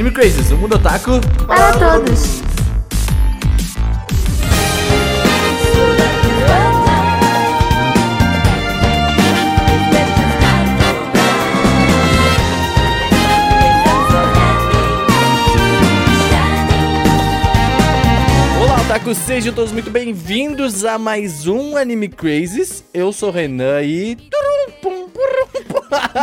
Anime Crazes, o mundo otaku Para todos. Olá, otaku, sejam todos muito bem-vindos a mais um Anime Crazes. Eu sou o Renan e...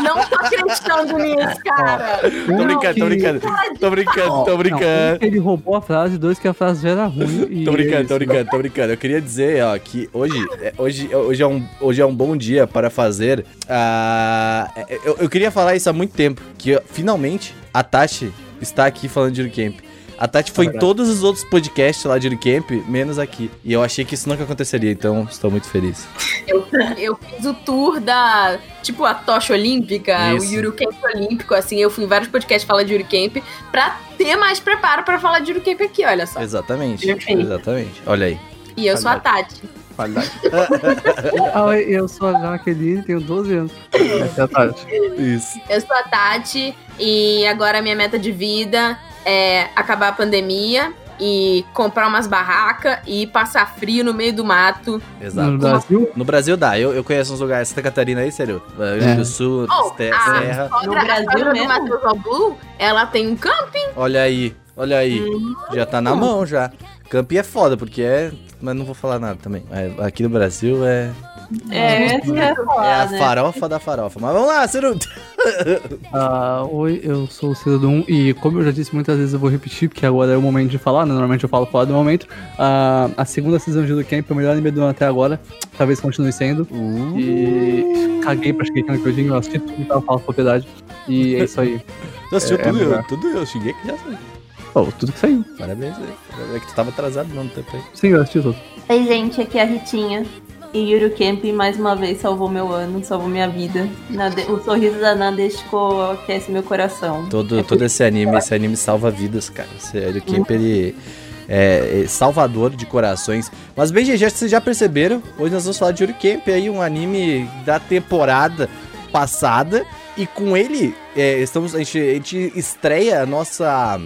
Não tô acreditando nisso, cara. Tô brincando, tô brincando, tô brincando, Ó, tô não, um brincando. que ele roubou a frase, dois que a frase já era ruim. e Tô é brincando, isso. tô brincando, tô brincando. Eu queria dizer, ó, que hoje, é- hoje, hoje, é, um, hoje é um bom dia para fazer. ah, eu, eu queria falar isso há muito tempo. Que ó, finalmente a Tati está aqui falando de Camp. A Tati foi em verdade. todos os outros podcasts lá de Camp, menos aqui. E eu achei que isso nunca aconteceria, então estou muito feliz. Eu, eu fiz o tour da, tipo, a tocha olímpica, Isso. o Eurocamp olímpico, assim, eu fui em vários podcasts falar de Eurocamp pra ter mais preparo pra falar de Eurocamp aqui, olha só. Exatamente, exatamente. Olha aí. E eu sou a Tati. Qualidade. Ah, eu sou a Jaqueline, tenho 12 anos. Essa é a Tati. Isso. Eu sou a Tati e agora a minha meta de vida é acabar a pandemia e comprar umas barracas e passar frio no meio do mato. Exato. No Brasil, No Brasil dá, eu, eu conheço uns lugares, Santa Catarina aí, sério. Rio Grande do Sul, Oh, ah, Serra. Sogra, No a Brasil do mesmo? Matheus Albu, ela tem um camping. Olha aí, olha aí. Já tá na mão já. Campi é foda, porque é. Mas não vou falar nada também. É, aqui no Brasil é. É, esse que é É a né? farofa da farofa. Mas vamos lá, Ciro. ah, oi, eu sou o Cidadão e como eu já disse muitas vezes, eu vou repetir, porque agora é o momento de falar, né? Normalmente eu falo fora do momento. Ah, a segunda season de Do Camp é o melhor anime do ano até agora. Talvez continue sendo. E caguei pra Shigeki no Kyojin, eu assisti tudo que tava falando propriedade. E é isso aí. Você assistiu É, tudo, é eu, tudo eu cheguei que já sei. Pô, tudo que saiu. Parabéns aí. É que tu tava atrasado não, no tempo aí. Sim, eu assisti tudo. Oi, gente, aqui é a Ritinha. E Yuru Camp mais uma vez salvou meu ano, salvou minha vida. Nade- O sorriso da Nadeshiko aquece meu coração. Todo, É todo esse anime, esse anime salva vidas, cara. Esse Hero Camp, ele é, é salvador de corações. Mas bem, gente, vocês já perceberam, hoje nós vamos falar de Yuri Camp, aí um anime da temporada passada. E com ele, é, estamos, a, gente, a gente estreia a nossa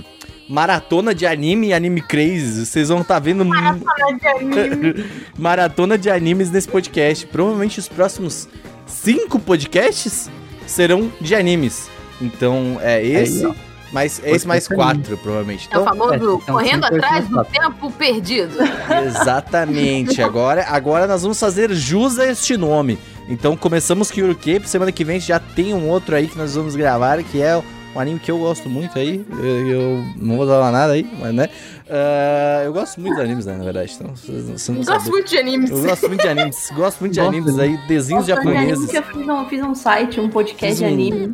maratona de anime, anime crazy. Vocês vão estar vendo maratona de animes nesse podcast. Provavelmente os próximos cinco podcasts serão de animes. Então é esse, ó. mais esse mais quatro, provavelmente. É o Então, famoso é, então, correndo atrás do tempo perdido. exatamente. Agora, agora nós vamos fazer jus a este nome. Então começamos com Yuru Cape. Semana que vem já tem um outro aí que nós vamos gravar, que é um anime que eu gosto muito aí. Eu, eu não vou falar nada aí, mas né. Ah, eu gosto muito de animes, né, na verdade. Então, não- não Eu gosto muito de animes. Eu gosto muito de animes. Gosto muito de Gosto. animes aí, desenhos Nossa, japoneses. Eu fiz um, fiz um site, um podcast Fiz de um- anime.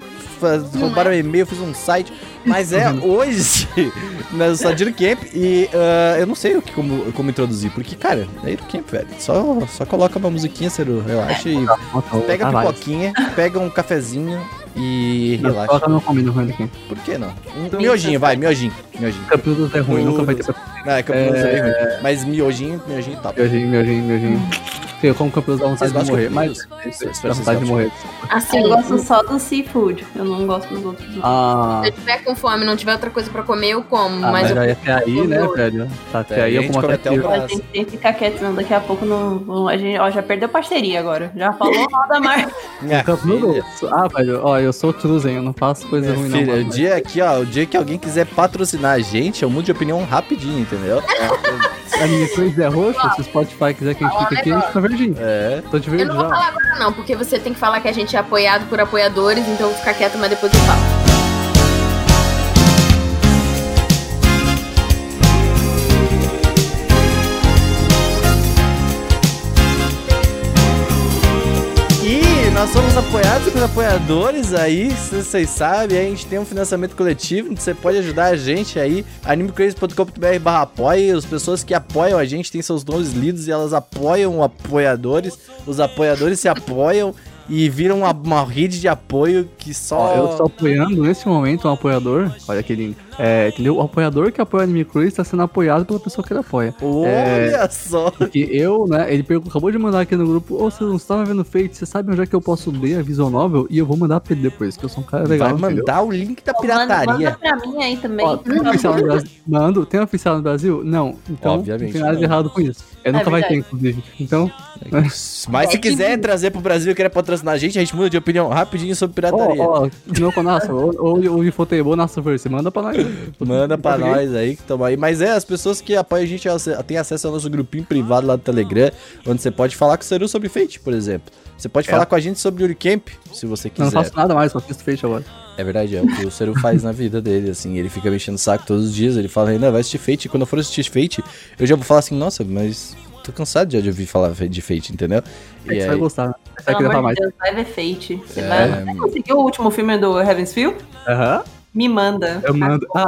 Roubaram é? o e-mail, fiz um site. Mas é hoje na Sadiro Camp e ah, eu não sei o que, como, como introduzir, porque, cara, é Hero Camp, velho. Só, só coloca uma musiquinha, Ciro, relaxa e pega a pipoquinha, pega um cafezinho e Não, relaxa. Coloca meu combino ruim aqui. Por que não? Um miojinho, vai, miojinho. Miojinho. Campeonato é ruim, nunca vai ter Não, é ruim. Mas miojinho, miojinho top. Miojinho, miojinho, miojinho. Sim, eu como campeão dá vontade Vocês de morrer, mas dá vontade de morrer. Assim, Eu gosto só do seafood, eu não gosto dos outros. Ah, se eu tiver com fome e não tiver outra coisa pra comer, eu como. ah, mas mas eu aí até aí, né, velho? Tá até É, aí eu como até até o aqui. A gente tem que ficar quieto, senão daqui a pouco não. A gente, ó, já perdeu parceria agora. Já falou mal da marca. Minha filha, Ah, velho, ó, eu sou truzen, eu não faço coisa minha ruim filha, não. o dia aqui, ó, o dia que alguém quiser patrocinar a gente, eu mudo de opinião rapidinho, entendeu? A minha coisa é roxa, se o Spotify quiser que a gente fique aqui, a gente fica verdinho. É. Tô de Eu verde não vou falar agora não, porque você tem que falar que a gente é apoiado por apoiadores, então eu vou ficar quieto, mas depois eu falo. Nós somos apoiados pelos apoiadores aí, vocês sabem, a gente tem um financiamento coletivo, você pode ajudar a gente aí, animecrazy.com.br barra apoia, as pessoas que apoiam a gente têm seus nomes lidos e elas apoiam apoiadores, os apoiadores se apoiam e viram uma, uma rede de apoio que só... eu estou apoiando nesse momento um apoiador, olha que lindo, É, entendeu? O apoiador que apoia o Anime Cruise está sendo apoiado pela pessoa que ele apoia. Olha só. Porque eu, né, ele acabou de mandar aqui no grupo, ô, você não estava vendo Fate, você sabe onde é que eu posso ler a visual novel? E eu vou mandar pra ele depois, que eu sou um cara legal, Vai entendeu? mandar o link da Pô, manda, pirataria. manda pra mim aí também. Ó, tem um oficial no Brasil? Mando, tem oficial no Brasil? Não. Então, Obviamente não tem nada de não. errado com isso. Eu É nunca vai ter, verdade. inclusive. Então, Mas É se que- quiser trazer pro Brasil e querer patrocinar a gente, a gente muda de opinião rapidinho sobre pirataria. ó, ó, não com nossa, ou, ou, ou Infotable, nossa Verse, manda pra nós. Manda pra nós aí que toma aí. Mas é, as pessoas que apoiam a gente elas têm acesso ao nosso grupinho privado lá do Telegram, onde você pode falar com o Seru sobre Fate, por exemplo. Você pode É. falar com a gente sobre Uricamp, se você Eu não quiser. faço nada mais, só fiz Fate agora. É verdade, é o que o Seru faz na vida dele, assim. Ele fica mexendo o saco todos os dias, ele fala, ainda vai assistir Fate. E quando eu for assistir Fate, eu já vou falar assim, nossa, mas tô cansado já de ouvir falar de Fate, entendeu? É que E você vai aí, gostar, né? Você vai querer mais. de Deus, vai ver Fate. Você É, vai... Você conseguiu o último filme do Heaven's Feel? Aham. Me manda. Eu mando. Ah,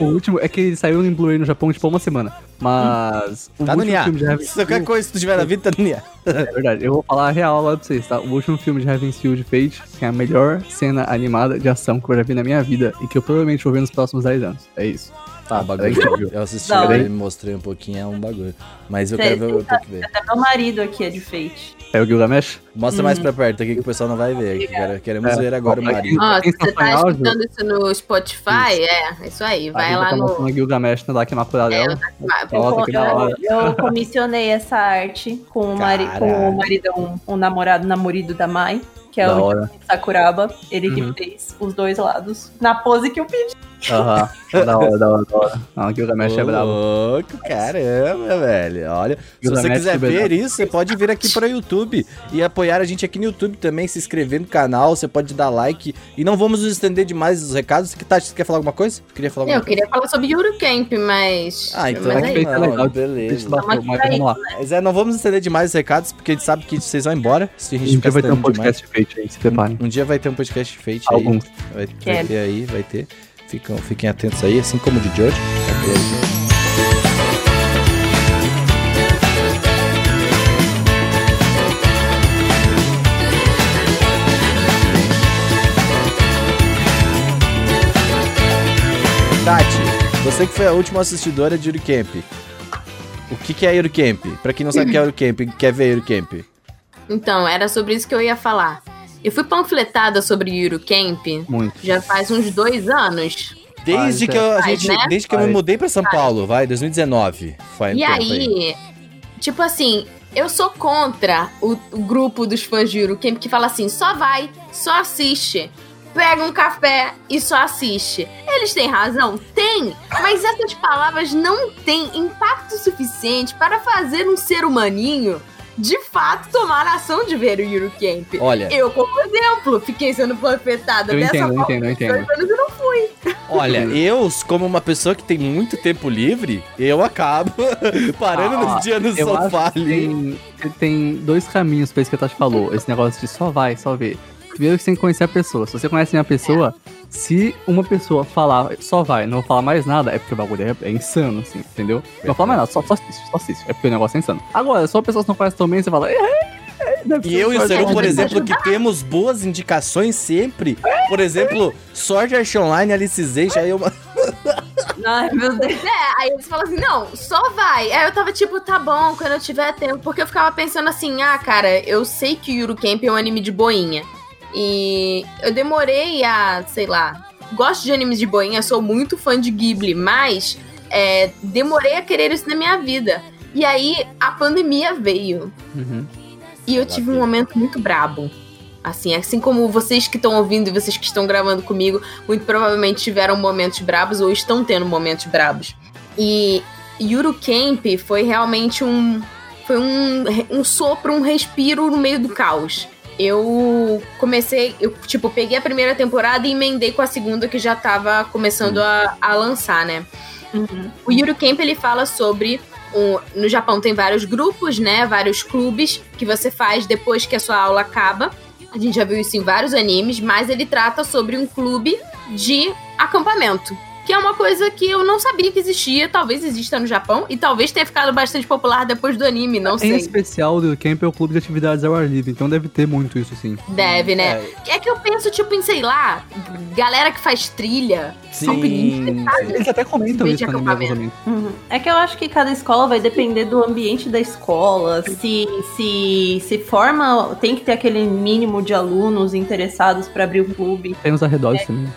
o último é que ele saiu em Blu-ray no Japão, tipo, uma semana. Mas. O tá no Nia. filme de Heaven Se qualquer coisa que tu tiver na vida, tá no Nia. É verdade, eu vou falar a real agora pra vocês, tá? O último filme de Heaven's Field Fate é a melhor cena animada de ação que eu já vi na minha vida e que eu provavelmente vou ver nos próximos 10 anos. É isso. Tá, é bagulho. Eu assisti hora. ele, mostrei um pouquinho, é um bagulho. Mas eu quero ver, eu tenho que ver. Até meu marido aqui é de Fate. É o Gilgamesh? Mostra mais pra perto aqui que o pessoal não vai ver. que quero- Queremos É. ver agora o marido. Ó, se você tá tá escutando isso no Spotify, é, é isso aí. Vai lá tá no. Gilgamesh na Daki Makura É, dela. vai- Eu, Nossa, que da eu, hora. eu comissionei essa arte com o, mari, com o maridão, o namorado, namorido da Mai, que é Da o hora. Sakuraba. Ele Uhum. que fez os dois lados na pose que eu pedi. Aham. Da hora, da hora, da hora. Não, Gilgamesh é brabo. Louco, caramba, velho. Olha, se você Gilgamesh quiser ver isso, você pode vir aqui para o YouTube e apoiar a gente aqui no YouTube também, se inscrever no canal, você pode dar like. E não vamos nos estender demais os recados. Que Tati, você quer falar alguma coisa? Queria falar alguma Eu queria falar sobre Eurocamp, mas. Ah, então mas é é não, legal. beleza. Mas vamos lá. Mas é, não vamos estender demais os recados, porque a gente sabe que vocês vão embora. Se a Um gente dia ficar vai ter um demais. podcast feito aí, se preparem. Um dia vai ter um podcast feito aí. Alguns. Vai, vai ter aí, vai ter. Ficam, fiquem atentos aí, assim como o de George. Tati, você que foi a última assistidora de Eurocamp. O que, que é Eurocamp? Pra quem não sabe o que é Eurocamp, quer ver Eurocamp? Então, era sobre isso que eu ia falar. Eu fui panfletada sobre Eurocamp Muito. já faz uns dois anos. Desde que eu, a Faz, gente, né? desde que eu me mudei pra São Paulo, vai, 2019. Foi um E tempo aí, tipo assim, eu sou contra o, o grupo dos fãs de Eurocamp que fala assim: só vai, só assiste. Pega um café e só assiste. Eles têm razão? Tem! Mas essas palavras não têm impacto suficiente para fazer um ser humaninho de fato tomar a ação de ver o Eurocamp. Olha, Eu, como exemplo, fiquei sendo panfletada Eu dessa entendo, eu forma. entendo, eu entendo. dois anos e não fui. olha, eu, como uma pessoa que tem muito tempo livre, eu acabo parando Ah, nos dias no Eu sofá ali. tem, tem dois caminhos pra isso que a Tati falou. Esse negócio de só vai, só ver. Primeiro que você tem que conhecer a pessoa. Se você conhece uma pessoa, se uma pessoa falar só vai, não falar mais nada, é porque o bagulho é, é insano, assim, entendeu? Não fala mais nada, só, só assiste, só assiste. É porque o negócio é insano. Agora, se uma pessoa que não conhece tão bem, você fala. "É, é, deve E eu e o Seru, por exemplo, que temos boas indicações sempre. Por exemplo, Sword Art Online, Alicization, aí uma... Ai, meu Deus. É, aí eles falam assim, não, só vai. Aí eu tava tipo, tá bom, quando eu tiver tempo. Porque eu ficava pensando assim, ah, cara, eu sei que o Eurocamp é um anime de boinha. E eu demorei a, sei lá, gosto de animes de boinha, sou muito fã de Ghibli, mas é, demorei a querer isso na minha vida. E aí a pandemia veio. Uhum. E eu tive um momento muito brabo. Assim, assim como vocês que estão ouvindo e vocês que estão gravando comigo, muito provavelmente tiveram momentos brabos ou estão tendo momentos brabos. E Eurocamp foi realmente um. Foi um, um sopro, um respiro no meio do caos. Eu comecei, eu, tipo, peguei a primeira temporada e emendei com a segunda que já tava começando a, a lançar, né? Uhum. O Eurocamp ele fala sobre um, no Japão tem vários grupos, né? Vários clubes que você faz depois que a sua aula acaba. A gente já viu isso em vários animes, mas ele trata sobre um clube de acampamento. Que é uma coisa que eu não sabia que existia, talvez exista no Japão, e talvez tenha ficado bastante popular depois do anime, não Em sei. especial, o Camp é o clube de atividades ao ar livre, então deve ter muito isso sim. Deve, né? É. que eu penso, tipo, em, sei lá, galera que faz trilha, Sim, alpinista, sabe? Eles até comentam isso no anime, acampamento. obviamente. Uhum. É que eu acho que cada escola vai depender do ambiente da escola. Se se se forma, tem que ter aquele mínimo de alunos interessados para abrir o clube. Tem os arredores também.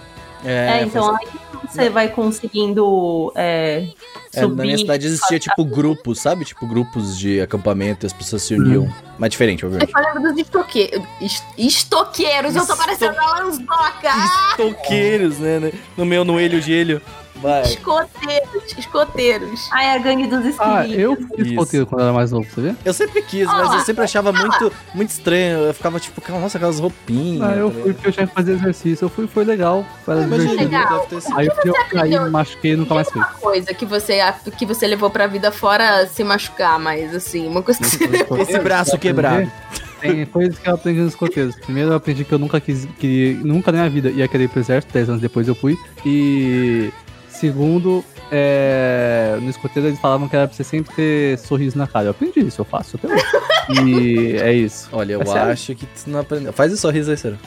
É, então aí você vai conseguindo é, É, subir. na minha cidade existia, tipo, grupos, sabe? Tipo, grupos de acampamento e as pessoas se uniam. Mas diferente, obviamente. Eu lembro dos estoque... es- estoqueiros, eu tô Esto- parecendo a Lanzoca! Ah, Estoqueiros, né, né? No meu noelho gelho. Vai. Escoteiros, escoteiros. Ai, a gangue dos esquilinhos. Ah, eu fui Isso. escoteiro quando era mais novo, você vê? Eu sempre quis, mas eu sempre achava muito, muito estranho. Eu ficava tipo, nossa, aquelas roupinhas. Ah, eu tá fui porque eu tinha que fazer exercício. Eu fui, foi legal. Foi? Ah, legal. deve ter sido. Aí eu, eu caí, me machuquei e nunca mais fui. Uma coisa que você, que você levou pra vida fora se machucar, mas assim, uma coisa que você Esse braço quebrado. Tem coisas que eu aprendi nos escoteiros. Primeiro eu aprendi que eu nunca quis, que nunca na minha vida ia querer ir pro exército, 10 anos depois eu fui. E segundo, é, no escoteiro eles falavam que era pra você sempre ter sorriso na cara. Eu aprendi isso, eu faço até hoje. E é isso. Olha, eu É acho que tu não aprendeu. Faz esse sorriso aí, Ciro.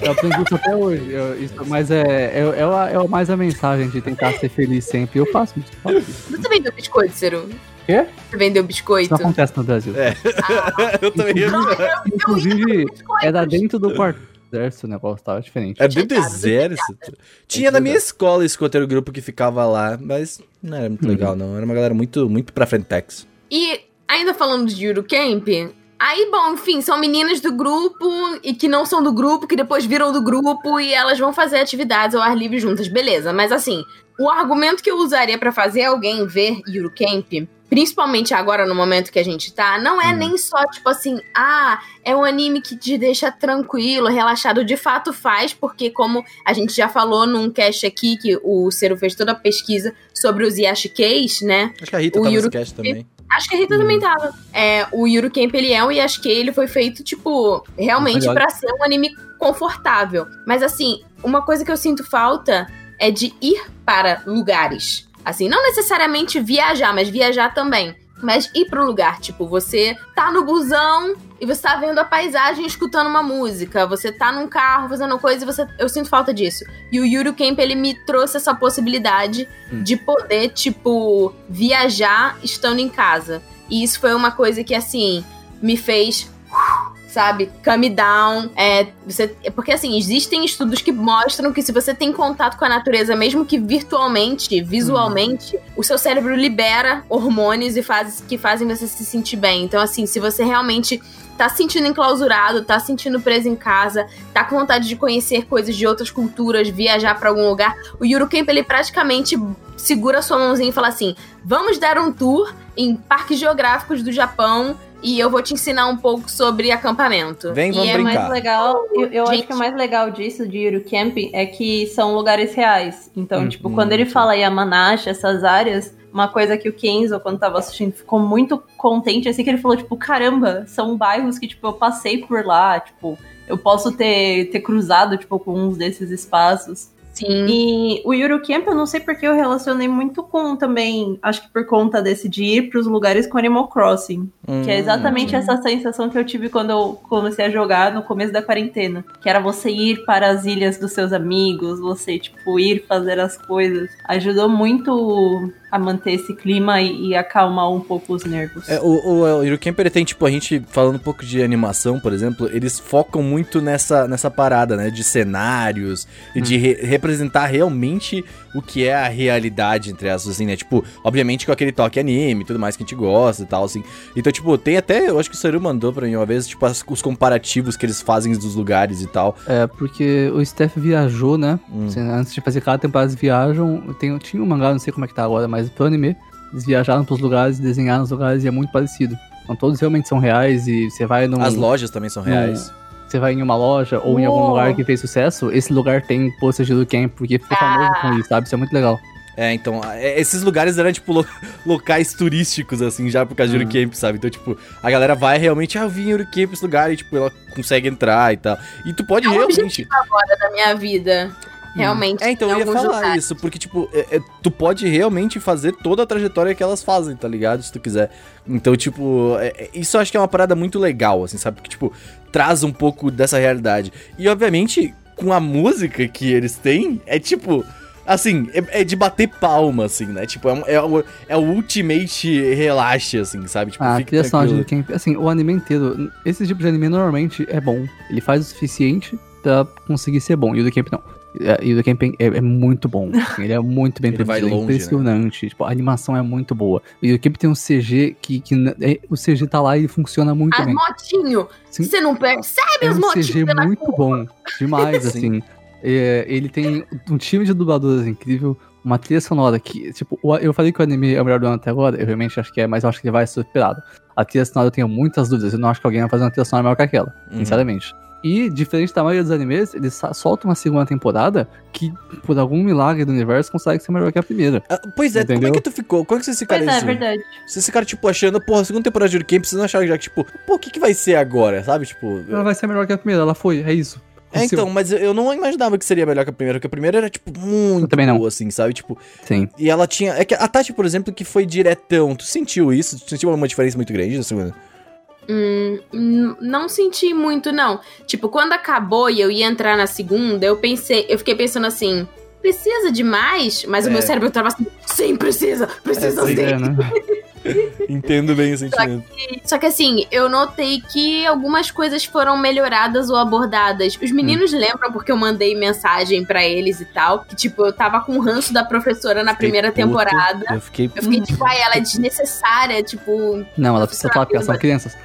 Eu aprendi isso até hoje. Eu- isso- mas é, é, é, a- é mais a mensagem de tentar ser feliz sempre. Eu faço isso. eu faço isso. Você vendeu biscoito, Ciro? Quê? Você vendeu Isso biscoito? não acontece no Brasil. É. eu também Inclusive, era dentro do quarto exército o negócio, tava diferente. É dentro do exército. Tinha na minha escola escoteiro grupo que ficava lá, mas não era muito legal, não. Era uma galera muito, muito pra frentex. E ainda falando de Eurocamp, aí, bom, enfim, são meninas do grupo e que não são do grupo, que depois viram do grupo e elas vão fazer atividades ao ar livre juntas, beleza. Mas assim, o argumento que eu usaria pra fazer alguém ver Eurocamp, principalmente agora no momento que a gente tá, não é Hum. nem só tipo assim, ah, é um anime que te deixa tranquilo, relaxado. De fato faz, porque como a gente já falou num cast aqui, que o Ciro fez toda a pesquisa sobre os Yashikeis, né? Acho que a Rita O tava Yuru- nesse cast também. Acho que a Rita também tava. É, o Yuru Camp, ele é um Yashike, ele foi feito, tipo, realmente pra ser um anime confortável. Mas, assim, uma coisa que eu sinto falta é de ir para lugares. Assim, não necessariamente viajar, mas viajar também. Mas ir pro lugar, tipo, você tá no busão e você tá vendo a paisagem escutando uma música. Você tá num carro fazendo coisa e você. Eu sinto falta disso. E o Yuru Camp, ele me trouxe essa possibilidade Hum. de poder, tipo, viajar estando em casa. E isso foi uma coisa que, assim, me fez. Sabe, calm down. É, você, é porque assim, existem estudos que mostram que se você tem contato com a natureza, mesmo que virtualmente, visualmente, o seu cérebro libera hormônios e faz, que fazem você se sentir bem. Então, assim, se você realmente tá se sentindo enclausurado, tá se sentindo preso em casa, tá com vontade de conhecer coisas de outras culturas, viajar pra algum lugar, o Eurocamp ele praticamente segura sua mãozinha e fala assim: "Vamos dar um tour em parques geográficos do Japão e eu vou te ensinar um pouco sobre acampamento". Vem, e vamos é O brincar. mais legal, eu, eu acho que o mais legal disso de Yuru Camp é que são lugares reais. Então, Hum, tipo, hum, quando ele sim. fala Yamanashi, essas áreas, uma coisa que o Kenzo, quando tava assistindo, ficou muito contente, assim, que ele falou, tipo, caramba, são bairros que, tipo, eu passei por lá, tipo, eu posso ter, ter cruzado, tipo, com uns desses espaços. Sim. E o Yuru Camp, eu não sei porque eu relacionei muito com também, acho que por conta desse de ir pros lugares com Animal Crossing. Que é exatamente Hum, essa sensação que eu tive quando eu comecei a jogar no começo da quarentena. Que era você ir para as ilhas dos seus amigos, você, tipo, ir fazer as coisas. Ajudou muito a manter esse clima e, e acalmar um pouco os nervos. É, o, o, o tem, tipo, a gente falando um pouco de animação, por exemplo, eles focam muito nessa, nessa parada, né? De cenários e de re- representar realmente o que é a realidade, entre aspas, assim, né? Tipo, obviamente com aquele toque anime e tudo mais que a gente gosta e tal, assim. Então, tipo, tem até, eu acho que o Saru mandou pra mim uma vez, tipo, as- os comparativos que eles fazem dos lugares e tal. É, porque o Steph viajou, né? Hum. Assim, Antes de fazer cada temporada, eles viajam. Tem, tinha um mangá, não sei como é que tá agora, mas pro anime, eles viajaram pros lugares, desenharam os lugares e é muito parecido. Então todos realmente são reais e você vai num. As lojas também são reais. Você vai em uma loja ou em algum Uou. lugar que fez sucesso, esse lugar tem pôster de Camp, porque ficou famoso com isso, sabe? Isso é muito legal. É, então, é, esses lugares eram, tipo, lo- locais turísticos, assim, já por causa de Uhum. Eurocamp, sabe? Então, tipo, a galera vai realmente, ah, eu vim em Eurocamp esse lugar, e, tipo, ela consegue entrar e tal. E tu pode É um realmente... agora da minha vida. Realmente. É, então em eu ia falar lugares. isso, porque, tipo, é- é- tu pode realmente fazer toda a trajetória que elas fazem, tá ligado? Se tu quiser. Então, tipo, é- é- isso eu acho que é uma parada muito legal, assim, sabe? Porque, tipo, traz um pouco dessa realidade. E, obviamente, com a música que eles têm, é tipo. Assim, é, é de bater palma, assim, né? Tipo, é, é, o, é o ultimate relaxe, assim, sabe? Tipo, Ah, a fica trilha sonora de. Camp, assim, o anime inteiro, esse tipo de anime normalmente é bom. Ele faz o suficiente pra conseguir ser bom. E o do Camp não. É, E o do Camp é, é muito bom. assim, ele é muito bem produzido, é longe, né? impressionante. Tipo, a animação é muito boa. E o Camp tem um CG que, que é- o CG tá lá e funciona muito As bem. motinho, Sim. você não percebe É as um motinhas CG muito bom. Demais, Sim. assim. É, ele tem um time de dubladores incrível, uma trilha sonora que, tipo, eu falei que o anime é o melhor do ano até agora, eu realmente acho que é, mas eu acho que ele vai ser superado. A trilha sonora eu tenho muitas dúvidas, eu não acho que alguém vai fazer uma trilha sonora melhor que aquela, Uhum. sinceramente. E, diferente da maioria dos animes, eles soltam uma segunda temporada que, por algum milagre do universo, consegue ser melhor que a primeira. Ah, pois é, como é Entendeu? que tu ficou? Como é que vocês ficaram Pois é, é assim? verdade. Vocês ficaram, tipo, achando, porra, segunda temporada de Camp, vocês não acharam já que, tipo, pô, o que, que vai ser agora, sabe? Tipo. Ela vai ser melhor que a primeira, ela foi, é isso. É, então, mas eu- não imaginava que seria melhor que a primeira, porque a primeira era, tipo, muito também não. boa, assim, sabe? Tipo, Sim. e ela tinha. É que a Tati, por exemplo, que foi diretão, tu sentiu isso? Tu sentiu uma diferença muito grande da segunda? Hum, hum, não senti muito, não. Tipo, quando acabou e eu ia entrar na segunda, eu pensei, eu fiquei pensando assim, precisa de mais? Mas o É. meu cérebro tava assim, sim, precisa, precisa É, sim. É, né? Entendo bem o sentimento. Só que assim, eu notei que algumas coisas foram melhoradas ou abordadas. Os meninos lembram porque eu mandei mensagem pra eles e tal, que tipo, eu tava com ranço da professora na Fiquei primeira puto, temporada. Eu fiquei. Eu fiquei tipo, ai, ela é desnecessária, tipo, Não, ela precisa falar porque são crianças.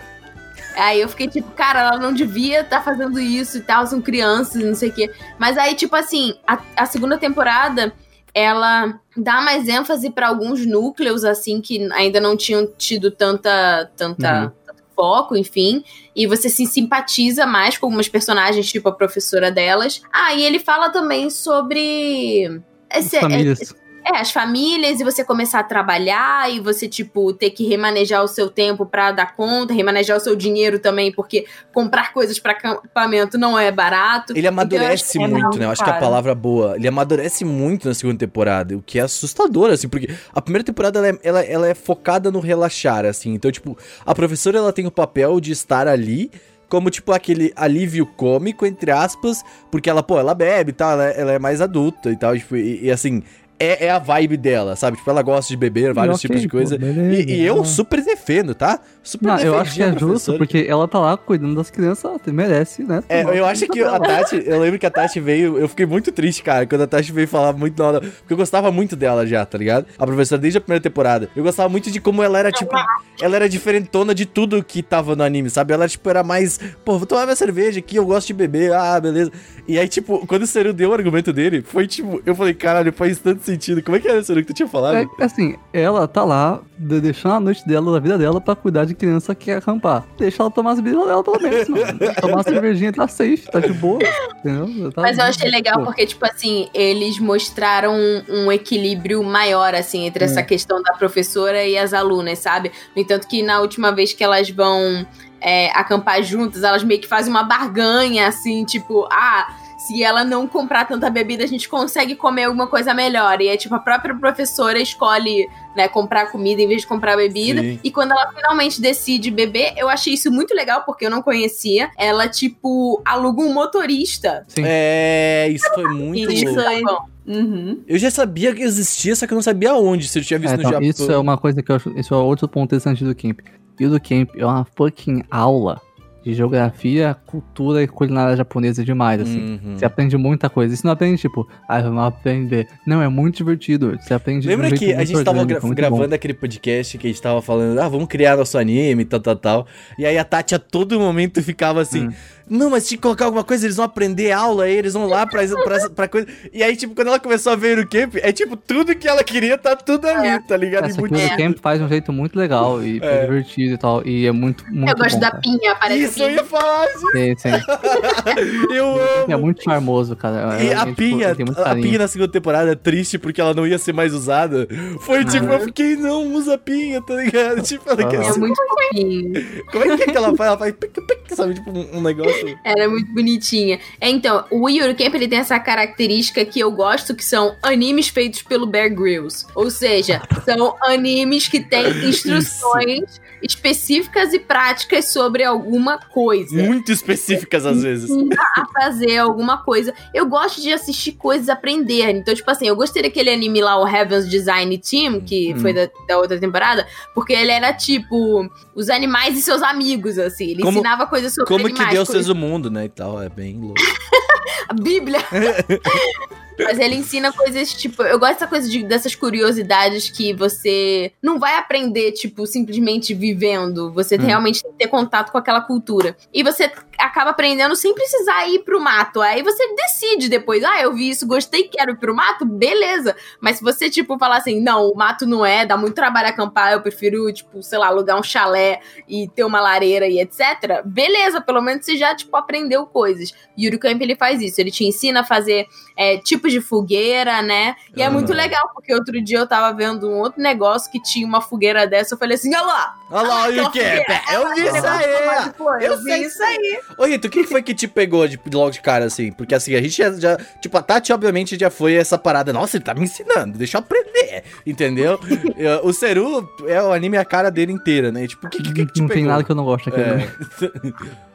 Aí eu fiquei tipo, cara, ela não devia estar fazendo isso e tal, são crianças não sei o quê. Mas aí, tipo assim, a, a segunda temporada, ela dá mais ênfase pra alguns núcleos, assim, que ainda não tinham tido tanta, tanta Uhum. tanto foco, enfim. E você se simpatiza mais com algumas personagens, tipo a professora delas. Ah, e ele fala também sobre. Esse, famílias. É, as famílias e você começar a trabalhar e você, tipo, ter que remanejar o seu tempo pra dar conta, remanejar o seu dinheiro também, porque comprar coisas pra acampamento não é barato. Ele amadurece que é muito, muito né? Eu acho que a caro. palavra boa. Ele amadurece muito na segunda temporada, o que é assustador, assim, porque a primeira temporada ela é, ela, ela é focada no relaxar, assim. Então, tipo, a professora ela tem o papel de estar ali. Como, tipo, aquele alívio cômico, entre aspas, porque ela, pô, ela bebe e tal, ela, ela é mais adulta e tal, tipo, e, e, assim, é, é a vibe dela, sabe? Tipo, ela gosta de beber vários Ok, tipos de pô, coisa. beleza, E, e eu tá. super defendo, tá? Super Não, eu acho que é justo, porque ela tá lá cuidando das crianças, ela merece, né? É, eu acho que a Tati, eu lembro que a Tati veio, eu fiquei muito triste, cara, quando a Tati veio falar muito na hora, porque eu gostava muito dela já, tá ligado? A professora desde a primeira temporada. Eu gostava muito de como ela era, tipo, ela era diferentona de tudo que tava no anime, sabe? Ela, tipo, era mais, pô, vou tomar minha cerveja aqui, eu gosto de beber, ah, beleza. E aí, tipo, quando o Seru deu o argumento dele, foi tipo, eu falei, caralho, faz tanto sentido. Como é que era, Seru, que tu tinha falado? É, assim, ela tá lá, de- deixando a noite dela, da vida dela, pra cuidar de criança que quer acampar. Deixa ela tomar as bebidas dela, pelo menos, mano. Tomar uma cervejinha tá safe, tá de boa, entendeu? Tá- Mas eu achei legal porque, tipo assim, eles mostraram um, um equilíbrio maior, assim, entre essa questão da professora e as alunas, sabe? No entanto, que na última vez que elas vão é, acampar juntas, elas meio que fazem uma barganha, assim, tipo, ah. Se ela não comprar tanta bebida, a gente consegue comer alguma coisa melhor. E é tipo, a própria professora escolhe, né, comprar comida em vez de comprar bebida. Sim. E quando ela finalmente decide beber, eu achei isso muito legal, porque eu não conhecia. Ela, tipo, aluga um motorista. Sim. É, isso foi muito Isso louco. aí. Bom. Uhum. Eu já sabia que existia, só que eu não sabia onde, se eu tinha visto É, no então, Japão. isso é uma coisa que eu acho. Isso é outro ponto interessante do Camp. E o do Camp é uma fucking aula de geografia, cultura e culinária japonesa demais, assim. Uhum. Você aprende muita coisa. Isso não aprende, tipo, ah, vamos aprender. Não, é muito divertido. Você aprende de Lembra que a gente tava gra- gravando bom. aquele podcast que a gente tava falando, ah, vamos criar nosso anime tal, tal, tal. E aí a Tati a todo momento ficava assim, Hum. Não, mas se colocar alguma coisa, eles vão aprender aula aí, eles vão lá pra, pra, pra coisa. E aí, tipo, quando ela começou a ver o camp, é tipo, tudo que ela queria tá tudo ali, tá ligado? E Essa É. do Camp faz de um jeito muito legal e É. divertido e tal. E é muito, muito eu gosto bom, da cara. pinha, aparece Isso, isso, eu ia falar isso. Sim, sim. Eu É amo. muito charmoso, cara. E É, a tipo, Pinha, a. Pinha na segunda temporada é triste porque ela não ia ser mais usada. Foi tipo, eu fiquei, não, usa a Pinha, tá ligado? Tipo, ela quer Aham. É muito fofinho. Como é que, é que ela faz? Ela faz, pic, pic, sabe, tipo, um, um negócio. Ela é muito bonitinha. É, então, o Yuri Camp ele tem essa característica que eu gosto, que são animes feitos pelo Bear Grylls. Ou seja, são animes que têm instruções específicas e práticas sobre alguma coisa. Muito específicas às vezes. a fazer alguma coisa. Eu gosto de assistir coisas aprender. Então, tipo assim, eu gostei daquele anime lá, o Heaven's Design Team, que Hum. foi da, da outra temporada, porque ele era tipo os animais e seus amigos, assim. Ele Como- ensinava coisas sobre Como que animais. Deus coisas- fez o mundo, né? E tal, é bem louco. A Bíblia. Mas ele ensina coisas, tipo, eu gosto dessa coisa de, dessas curiosidades que você não vai aprender, tipo, simplesmente vivendo. Você Hum. realmente tem que ter contato com aquela cultura. E você acaba aprendendo sem precisar ir pro mato. Aí você decide depois, ah, eu vi isso, gostei, quero ir pro mato, beleza. Mas se você, tipo, falar assim, não, o mato não é, dá muito trabalho acampar, eu prefiro, tipo, sei lá, alugar um chalé e ter uma lareira e etc. Beleza, pelo menos você já, tipo, aprendeu coisas. Yuri Camp, ele faz isso, ele te ensina a fazer é, tipos de fogueira, né? E é Ah. muito legal, porque outro dia eu tava vendo um outro negócio que tinha uma fogueira dessa, eu falei assim, olha lá! Olha lá, aquela o que é? fogueira, Eu vi isso aí! Eu vi isso aí. Ô, Rito, o que foi que te pegou de, logo de cara, assim? Porque assim, a gente já, já- Tipo, a Tati, obviamente, já foi essa parada. Nossa, ele tá me ensinando, deixa eu aprender. Entendeu? Eu- o Seru é o anime a cara dele inteira, né? Tipo, o que, que, que te Não pegou? tem nada que eu não gosto aqui. né? É.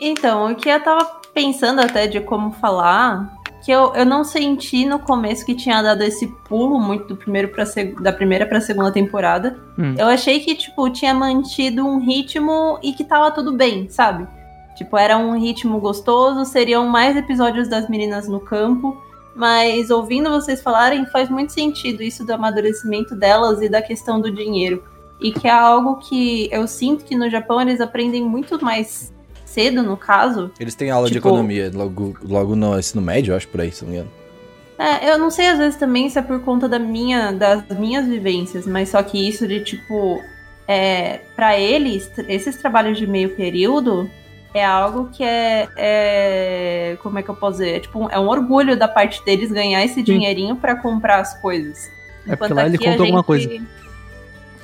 Então, o que eu tava pensando até de como falar, que eu, eu não senti no começo que tinha dado esse pulo muito do primeiro seg- da primeira pra segunda temporada. Hum. Eu achei que, tipo, tinha mantido um ritmo e que tava tudo bem, sabe? Tipo, era um ritmo gostoso, seriam mais episódios das meninas no campo. Mas ouvindo vocês falarem, faz muito sentido isso do amadurecimento delas e da questão do dinheiro. E que é algo que eu sinto que no Japão eles aprendem muito mais cedo, no caso. Eles têm aula de Tipo- economia logo, logo no ensino médio, eu acho, por aí, se não me engano. É, eu não sei às vezes também se é por conta da minha, das minhas vivências, mas só que isso de tipo, é, para eles, esses trabalhos de meio período é algo que é, é- como é que eu posso dizer? É, tipo, um- é um orgulho da parte deles ganhar esse dinheirinho pra comprar as coisas. É porque Enquanto lá ele conta alguma gente- coisa.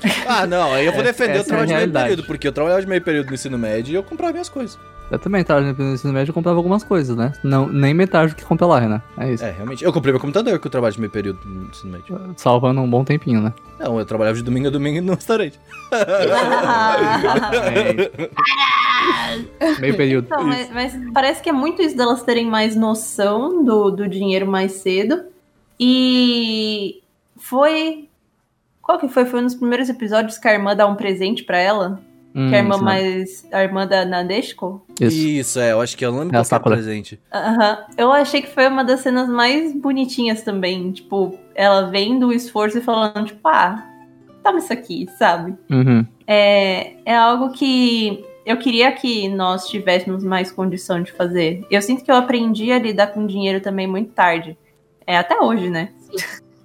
Ah, não, aí eu vou defender o é trabalho de meio período, porque eu trabalhava de meio período no ensino médio e eu comprava minhas coisas. Eu também tava no ensino médio e comprava algumas coisas, né? Não, nem metade do que compra lá, né? É isso. É, realmente. Eu comprei meu computador com o trabalho de meio período no ensino médio. Salvando um bom tempinho, né? Não, eu trabalhava de domingo a domingo no restaurante. Meio período. Então, mas, mas parece que é muito isso delas terem mais noção do, do dinheiro mais cedo. E foi. Qual que foi? Foi um dos primeiros episódios que a irmã dá um presente pra ela. Hum, que a irmã isso não. mais. A irmã da Nadeshko. Isso. Isso, é, eu acho que eu não lembro É a qual que é Sakura. presente. Aham. Eu achei que foi uma das cenas mais bonitinhas também. Tipo, ela vendo o esforço e falando, tipo, ah, toma isso aqui, sabe? Uhum. é, é algo que eu queria que nós tivéssemos mais condição de fazer. Eu sinto que eu aprendi a lidar com dinheiro também muito tarde. É, até hoje, né?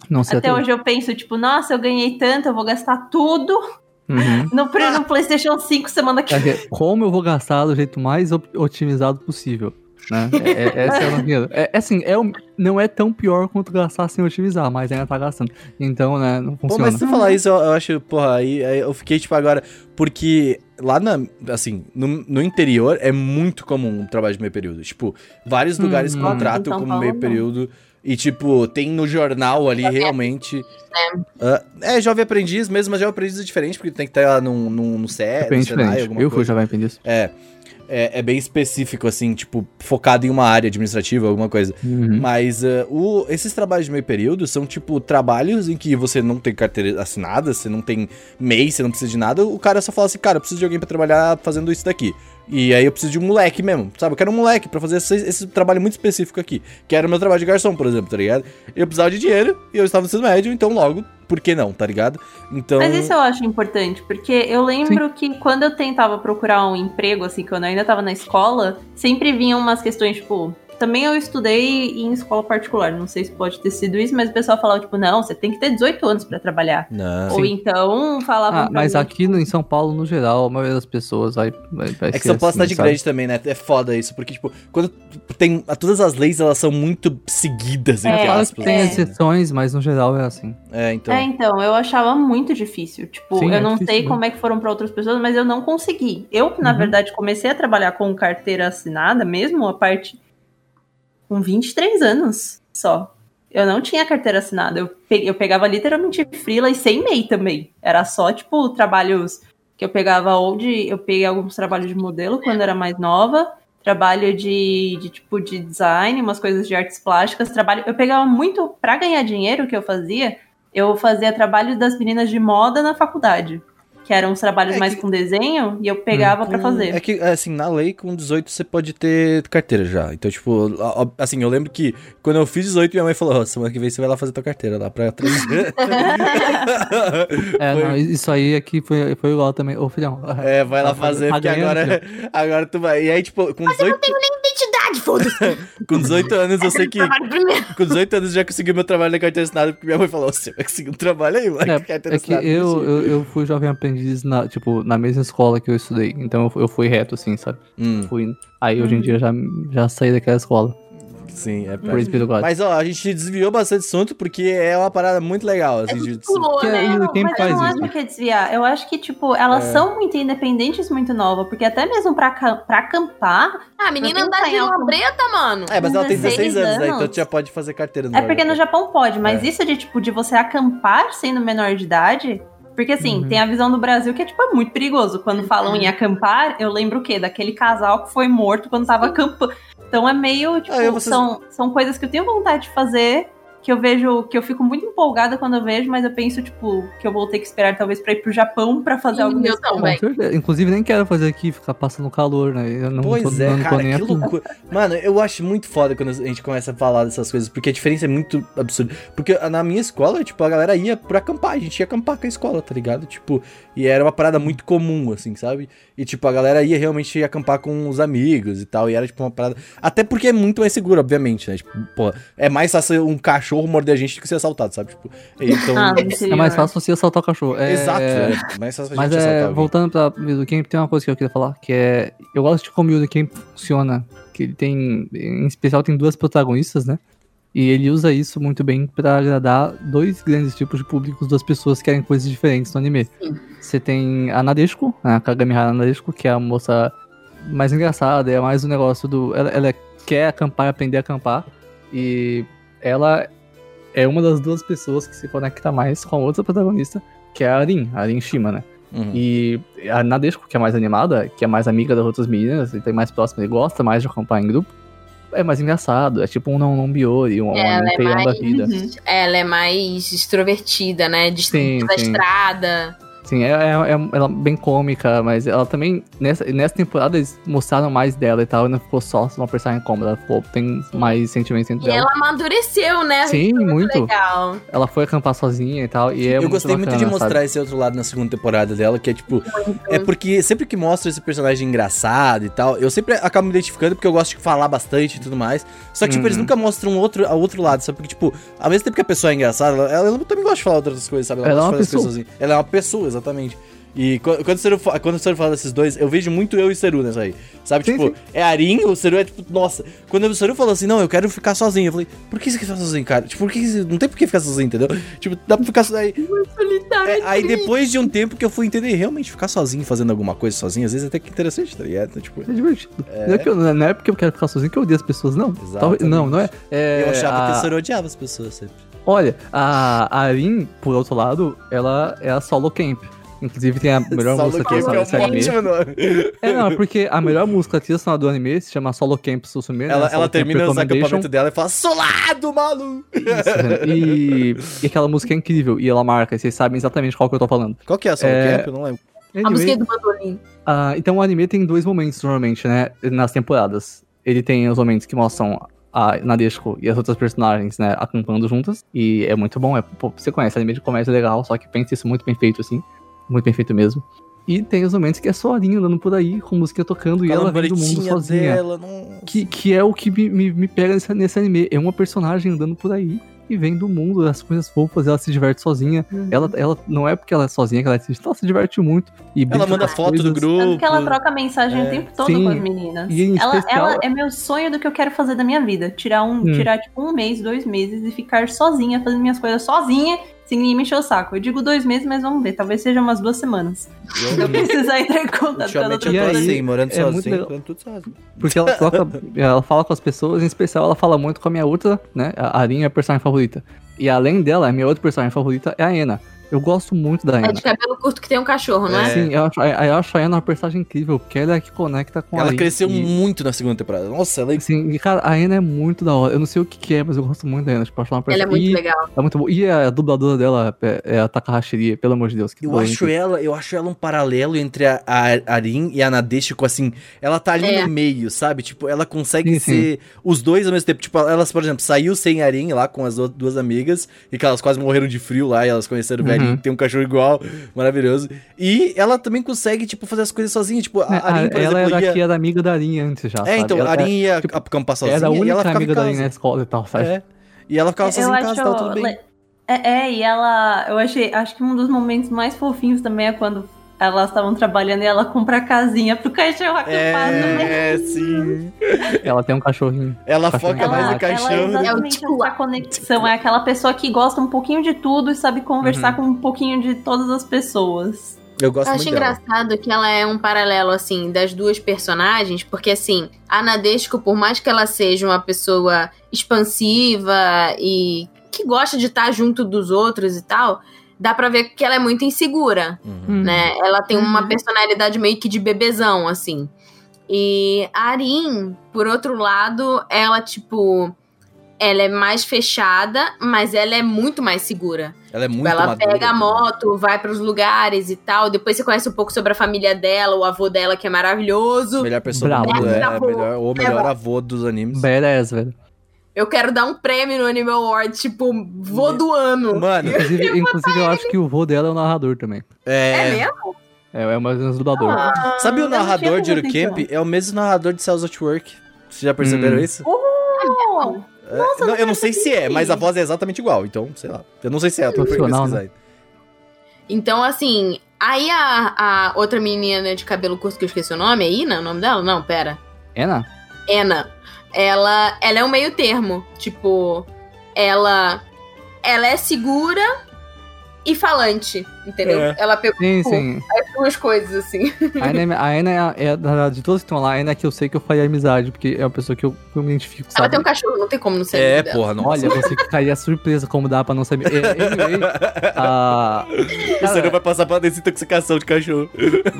Não sei Até hoje eu penso, tipo, nossa, eu ganhei tanto, eu vou gastar tudo Uhum. no, no PlayStation 5 semana que É que, como eu vou gastar do jeito mais otimizado possível? Né? É, é, essa é a minha- é, é assim, é, não é tão pior quanto gastar sem otimizar, mas ainda tá gastando. Então, né, não Pô, funciona. mas se você falar isso, eu, eu acho, porra, aí, aí eu fiquei, tipo, agora. Porque lá na. Assim, no, no interior é muito comum o trabalho de meio período. Tipo, vários Hum, lugares em contratam São como meio não. E, tipo, tem no jornal ali realmente. Ah, é, jovem aprendiz mesmo, mas jovem aprendiz é diferente, porque tem que estar lá num, num, no CE, Depende no Senai, alguma Eu fui coisa. já vai entender isso. É, é. É bem específico, assim, tipo, focado em uma área administrativa, alguma coisa. Uhum. Mas ah, o- esses trabalhos de meio período são, tipo, trabalhos em que você não tem carteira assinada, você não tem MEI, você não precisa de nada. O cara só fala assim, cara, eu preciso de alguém pra trabalhar fazendo isso daqui. E aí eu preciso de um moleque mesmo, sabe? Eu quero um moleque pra fazer esse, esse trabalho muito específico aqui. Que era o meu trabalho de garçom, por exemplo, tá ligado? Eu precisava de dinheiro e eu estava no ensino médio, então logo, por que não, tá ligado? Então... Mas isso eu acho importante, porque eu lembro que quando eu tentava procurar um emprego, assim, quando eu ainda tava na escola, sempre vinham umas questões, tipo, também eu estudei em escola particular. Não sei se pode ter sido isso, mas o pessoal falava, tipo, não, você tem que ter 18 anos pra trabalhar. Não. Ou então falavam Ah, mas mim, aqui no, em São Paulo, no geral, a maioria das pessoas vai, vai, vai É que São Paulo é assim, cidade sabe? grande também, né? É foda isso, porque, tipo, quando tem. Todas as leis, elas são muito seguidas, entre É, aspas. tem É. exceções, mas no geral é assim. É, então. É, então, eu achava muito difícil. Tipo, Sim, eu é não difícil sei mesmo. como é que foram pra outras pessoas, mas eu não consegui. Eu, na Uhum. verdade, comecei a trabalhar com carteira assinada mesmo, a parte com 23 anos só. Eu não tinha carteira assinada. Eu, eu pegava literalmente freela e sem MEI também. Era só, tipo, trabalhos que eu pegava onde eu peguei alguns trabalhos de modelo quando era mais nova. Trabalho de, de tipo de design, umas coisas de artes plásticas. Trabalho, eu pegava muito pra ganhar dinheiro que eu fazia. Eu fazia trabalho das meninas de moda na faculdade, que eram os trabalhos É mais que- com desenho e eu pegava pra Com- fazer. É que, assim, na lei, com 18 você pode ter carteira já. Então, tipo, assim, eu lembro que quando eu fiz 18, minha mãe falou: Ó, semana que vem você vai lá fazer tua carteira lá pra trazer. É, Foi- não, isso aí aqui foi, foi igual também. Ô, filhão. É, vai lá fazer, porque agora, agora tu vai. E aí, tipo, com 18, Foda-se. com 18 anos eu sei que. Com 18 anos eu já consegui meu trabalho na carteira assinada, porque minha mãe falou: Você vai conseguir um trabalho aí, mano. É, carteira é que eu, mentira." eu, eu fui jovem aprendiz na, tipo, na mesma escola que eu estudei. Então eu, eu fui reto, assim, sabe? Hum, Fui. Aí hoje em dia já, já saí daquela escola. Sim, é. Por Espírito God. Mas ó, a gente desviou bastante assunto porque é uma parada muito legal, assim, de... Pulou, é- né? e quem mas faz eu não isso? acho que é desviar. Eu acho que, tipo, elas É. são muito independentes, muito novas. Porque até mesmo pra, pra acampar, Ah, a menina anda de algo- lembreta, mano. É, mas ela tem 16 16 anos, né? anos. Então tu já pode fazer carteira no É porque no Japão. Japão pode, mas É. isso de tipo de você acampar sendo menor de idade. Porque assim, Uhum. tem a visão do Brasil que é tipo é muito perigoso. Quando falam em acampar, eu lembro o quê? Daquele casal que foi morto quando tava acampando. Então é meio, tipo, Ah, são, são coisas que eu tenho vontade de fazer, que eu vejo, que eu fico muito empolgada quando eu vejo, mas eu penso, tipo, que eu vou ter que esperar talvez pra ir pro Japão pra fazer Sim, algo desse também. Inclusive, nem quero fazer aqui, ficar passando calor, né? Eu não Pois tô, é, não cara, que loucura. Mano, eu acho muito foda quando a gente começa a falar dessas coisas, porque a diferença é muito absurda. Porque na minha escola, tipo, a galera ia pra acampar, a gente ia acampar com a escola, tá ligado? Tipo, e era uma parada muito comum, assim, sabe? E, tipo, a galera ia realmente acampar com os amigos e tal, e era, tipo, uma parada... Até porque é muito mais seguro, obviamente, né? Tipo, pô, é mais fácil um cachorro morder a gente do que ser assaltado, sabe? Tipo, então... Ah, É mais fácil você assaltar o cachorro. É, Exato, é mais fácil a Mas gente assaltar é, voltando pra Middle Camp, tem uma coisa que eu queria falar, que é. Eu gosto de como o Middle Camp funciona. Que ele tem. Em especial tem duas protagonistas, né? E ele usa isso muito bem pra agradar dois grandes tipos de públicos, duas pessoas que querem coisas diferentes no anime. Sim. Você tem a Nadeshiko, a Kagamihara Nadeshiko, que é a moça mais engraçada, é mais o negócio do. Ela, ela quer acampar e aprender a acampar. E ela é uma das duas pessoas que se conecta mais com a outra protagonista, que é a Arin, a Arin Shima, né? Uhum. E a Nadeshiko, que é mais animada, que é mais amiga das outras meninas, e tem mais próxima, e gosta mais de acampar em grupo, é mais engraçado. É tipo um não não biori, um, um Ela é da mais- vida. Uhum. Ela é mais extrovertida, né? Sim, da sim. estrada. Sim, é, é, é- ela é bem cômica, mas ela também, nessa, nessa temporada, eles mostraram mais dela e tal, e não ficou só uma personagem cômoda, ela ficou, tem mais sentimentos entre E ela. ela amadureceu, né? Sim, muito. Legal. Ela foi acampar sozinha e tal, e é eu gostei muito de bacana, mostrar sabe? esse outro lado na segunda temporada dela, que é tipo. É porque sempre que mostra esse personagem engraçado e tal, eu sempre acabo me identificando porque eu gosto de falar bastante e tudo mais. Só que, tipo, eles Uhum. nunca mostram outro, a outro lado, sabe? Porque, tipo, ao mesmo tempo que a pessoa é engrçada, ela, ela também gosta de falar outras coisas, sabe? Ela é gosta uma de as pessoa. coisas sozinha. Ela é uma pessoa, exatamente. E qu- quando o Seru, quando o Seru fala desses dois, eu vejo muito eu e o Seru nessa aí. Sabe, Sim, tipo, sim. é Arin, o Seru é tipo, nossa. Quando o Seru falou assim, não, eu quero ficar sozinho, eu falei, por que você quer ficar sozinho, cara? Tipo, por que você... não tem por que ficar sozinho, entendeu? Tipo, dá pra ficar sozinho. É, aí depois de um tempo que eu fui entender realmente ficar sozinho fazendo alguma coisa sozinho, às vezes até que é interessante, tá ligado? Então, tipo, É divertido. Não, é que eu- não é porque eu quero ficar sozinho que eu odeio as pessoas, não. Exatamente. Talvez- não, não é. É, eu achava que a- o Seru odiava as pessoas sempre. Olha, a a Arin, por outro lado, ela é a solo camp. Inclusive tem a melhor Solo música que Camp é é desse um anime. ótimo nome. É, não, é porque a melhor música sonora do anime se chama Solo Camp Susume. né? Ela, Solo ela Camp termina os Recommendation. acampamentos dela e fala, solado, maluco! Isso, né? e, e aquela música é incrível. E ela marca, e vocês sabem exatamente qual que eu tô falando. Qual que é a solo É, camp? Eu não lembro. A Anyway, música do bandolim. ah, então o anime tem dois momentos normalmente, né? Nas temporadas. Ele tem os momentos que mostram a Nadeshiko e as outras personagens, né, acampando juntas. E é muito bom. É, pô, você conhece, anime de comédia legal, só que pensa isso muito bem feito, assim. Muito bem feito mesmo. E tem os momentos que é só a Arin andando por aí, com música tocando, e ela vem do mundo sozinha. dela, não... Que, que é o que me, me, me pega nesse, nesse anime. É uma personagem andando por aí e vem do mundo, das coisas fofas, ela se diverte sozinha. Ela, ela não é porque ela é sozinha que ela se, ela se diverte muito. E Ela manda foto do coisas. grupo. Tanto que ela troca mensagem É. o tempo todo Sim. com as meninas. E ela, especial- ela é meu sonho do que eu quero fazer da minha vida. Tirar um, Hum. tirar tipo um mês, dois meses e ficar sozinha, fazendo minhas coisas sozinha, sem ninguém me encher o saco. Eu digo dois meses, mas vamos ver. Talvez seja umas duas semanas. Se eu precisar entrar em contato com a Ultimamente outra eu tô E aí, assim, morando é muito sozinho, fazendo tudo sozinho. Porque ela troca, ela fala com as pessoas, em especial ela fala muito com a minha outra, né? A Arin é a personagem favorita. E além dela, a minha outra personagem favorita é a Ena. Eu gosto muito da É Ena. de cabelo curto que tem um cachorro, não é? É. Sim, eu acho, eu acho a Ena uma personagem incrível, porque ela é a que conecta com a Ela Arin. cresceu e, muito na segunda temporada. Nossa, ela é Sim, e cara, a Ena é muito da hora. Eu não sei o que, que é, mas eu gosto muito da Ena. Tipo, acho ela uma Ela é personagem. muito e, legal. É muito boa. E a dubladora dela é, é a Takahashi, pelo amor de Deus. Que Eu doente. acho ela, eu acho ela um paralelo entre a, a Arin e a Nadeshiko, assim, ela tá ali É. no meio, sabe? Tipo, ela consegue Sim, sim. ser os dois ao mesmo tempo. Tipo, elas, por exemplo, saiu sem Arin lá com as duas amigas, e que elas quase morreram de frio lá, e elas conheceram o Uhum. velhinho, que tem um cachorro igual, maravilhoso. E ela também consegue, tipo, fazer as coisas sozinha. Tipo, a É, Arin, por ela exemplo, era ia... que era amiga da Arin antes já. É, sabe? então, ela, a Arin ia tipo, acampar sozinha era a e ela única ficava amiga da. Arin na escola e tal, sabe? É. E ela ficava sozinha em casa, tava tudo bem. le- É, é, e ela. Eu achei. Acho que um dos momentos mais fofinhos também é quando elas estavam trabalhando e ela compra a casinha pro cachorro acampar no meio. É, sim. Ela tem um cachorrinho. Ela Cachorro foca Ela- mais no Ela, ela é cachorro. exatamente É o essa conexão. É aquela pessoa que gosta um pouquinho de tudo e sabe conversar com um pouquinho de todas as pessoas. Eu gosto Eu acho muito dela. engraçado que ela é um paralelo, assim, das duas personagens, porque, assim, a Nadeshiko, por mais que ela seja uma pessoa expansiva e que gosta de estar junto dos outros e tal, dá pra ver que ela é muito insegura, Uhum. né? Ela tem uma Uhum. personalidade meio que de bebezão, assim. E a Arin, por outro lado, ela, tipo... Ela é mais fechada, mas ela é muito mais segura. Ela é muito Tipo, ela madura pega a moto, vai pros lugares e tal. Depois você conhece um pouco sobre a família dela, o avô dela que é maravilhoso. Melhor pessoa Bravo. do mundo, é, Bravo. melhor, ou melhor avô dos animes. Badass, velho. Eu quero dar um prêmio no Anime Award, tipo, vô do ano. Mano, Inclusive, inclusive, eu acho que o vô dela é o narrador também. É, é. mesmo? É, é mais ou menos dublador. Ah, Sabe o narrador de Eurocamp? É o mesmo narrador de Cells at Work. Vocês já perceberam Hum. isso? Oh, É, Nossa, não, eu eu não sei se é, mas a voz é exatamente igual. Então, sei lá. Eu não sei se é, eu tô pesquisar. né? Então, assim, aí a, a outra menina de cabelo curto que eu esqueci o nome, é Ina o nome dela? Não, pera. Ena? Ena. Ela, ela é um meio termo. Tipo, ela, ela é segura e falante, entendeu? É. Ela pegou Sim, Pô. sim. as duas coisas, assim. A Ena, é- a Ena é, a- é de todos que estão lá, a Ena é que eu sei que eu faria amizade, porque é uma pessoa que eu, eu me identifico, Ela sabe? tem um cachorro, não tem como não ser É, porra, nossa. Olha, você ficaria surpresa como dá pra não saber. É, Anyway, a... Você não vai passar por desintoxicação de cachorro.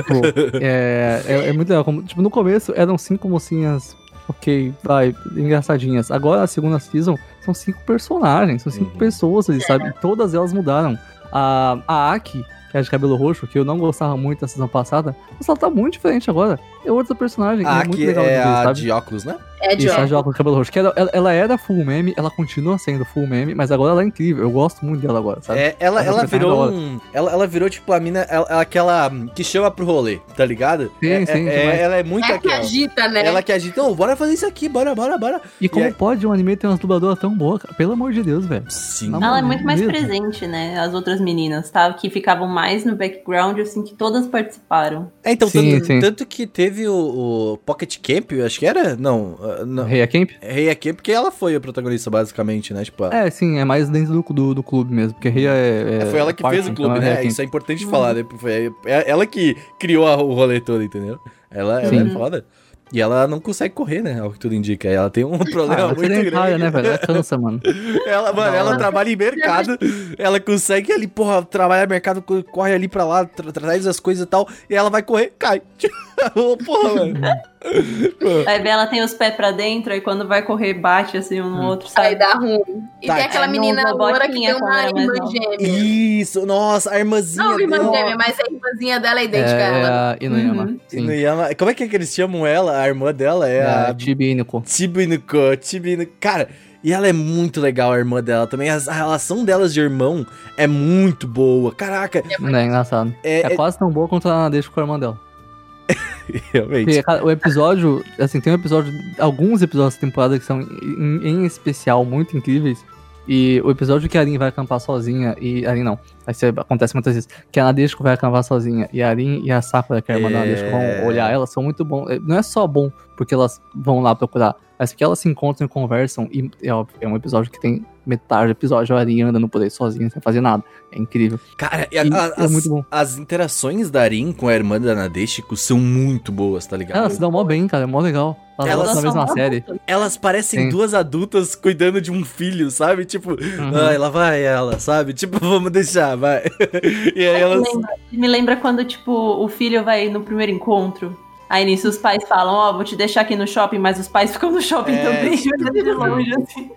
Pô, é, é, é muito legal. Como, tipo, no começo eram cinco mocinhas, ok, vai, engraçadinhas. Agora, a segunda season, são cinco personagens, são cinco Uhum. pessoas ali, sabe? E todas elas mudaram. A, a Aki, que é de cabelo roxo, que eu não gostava muito da season passada, mas ela tá muito diferente agora. É outra personagem, Ah, é muito aqui legal de é ver, a sabe? de óculos, né? É de Isso, a óculos. de óculos, cabelo roxo. Que ela, ela, ela era full meme, ela continua sendo full meme, mas agora ela é incrível. Eu gosto muito dela agora, sabe? É, ela, Essa ela personagem virou um. Ela, ela virou, tipo, a mina. Ela, ela- aquela que chama pro rolê, tá ligado? Sim, é, sim, é- ela é muito É que aquela. agita, né? Ela que agita, "Ô, bora fazer isso aqui, bora, bora, bora. E como é- pode um anime ter umas dubladoras tão boas, cara? Pelo amor de Deus, velho. Sim. Não, Ela é muito mais mesmo. presente, né? As outras meninas, tá? Que ficavam mais no background, assim, que todas participaram. É, então, Sim, tanto, sim. tanto que teve o, o Pocket Camp, eu acho que era? Não, ah, não. Rei Camp? Rei Camp, porque ela foi a protagonista, basicamente, né? Tipo, a- É, sim, é mais dentro do, do, do clube mesmo, porque Rei é, é. foi ela que parte, fez o então clube, é né? Isso é importante falar, né? Foi é- ela que criou a- o rolê todo, entendeu? Ela, ela é Sim. foda. E ela não consegue correr, né? Ao que tudo indica. Ela tem um Ah, problema ela é muito grande. né, velho? Ela cansa, mano. Ela, mano, ela trabalha em mercado, ela consegue ali, porra, trabalhar em mercado, co- corre ali pra lá, tra traz as coisas e tal, e ela vai correr, cai. Ô, Porra, mano. Aí ela tem os pés pra dentro, e quando vai correr, bate assim um no outro, sabe? Aí dá ruim. E Tá, tem aquela é, menina loura que tem uma irmã gêmea. Isso, nossa, a irmãzinha Não, irmã dela. gêmea, mas a irmãzinha dela é idêntica a É, ela. a Inuyama. Uhum. Sim. Inuyama- Como é que, é que eles chamam ela? A irmã dela é É a a Chibi Inuko. Chibinuko, Chibinuko. Cara, e ela é muito legal, a irmã dela também. As- A relação delas de irmão é muito boa. Caraca, Não é engraçado. é, É, é- quase tão boa quanto a Nadeshiko com a irmã dela. realmente. Porque, o episódio, assim, tem um episódio, alguns episódios da temporada que são em, em especial muito incríveis. E o episódio que a Arin vai acampar sozinha e. Arin não. Aí você- acontece muitas vezes. Que a Nadeshiko vai acampar sozinha e a Arin e a Sakura, que é a irmã da É. Nadeshiko, vão olhar ela, são muito bons. Não é só bom porque elas vão lá procurar, mas porque elas se encontram e conversam. E é, óbvio, é um episódio que tem metade do episódio a Arin andando por aí sozinha, sem fazer nada. É incrível. Cara, e a- E a- é as, muito bom. as interações da Arin com a irmã da Nadeshiko são muito boas, tá ligado? Elas se dão mó bem, cara. É mó legal. Elas, Elas elas na mesma série. Elas parecem Sim. duas adultas cuidando de um filho, sabe? Tipo, Uhum. ai, lá vai ela, sabe? Tipo, vamos deixar, vai. e aí elas. Me lembra, me lembra quando, tipo, o filho vai no primeiro encontro. Aí nisso os pais falam, ó, vou te deixar aqui no shopping, mas os pais ficam no shopping É, também, tipo, olhando de longe, assim.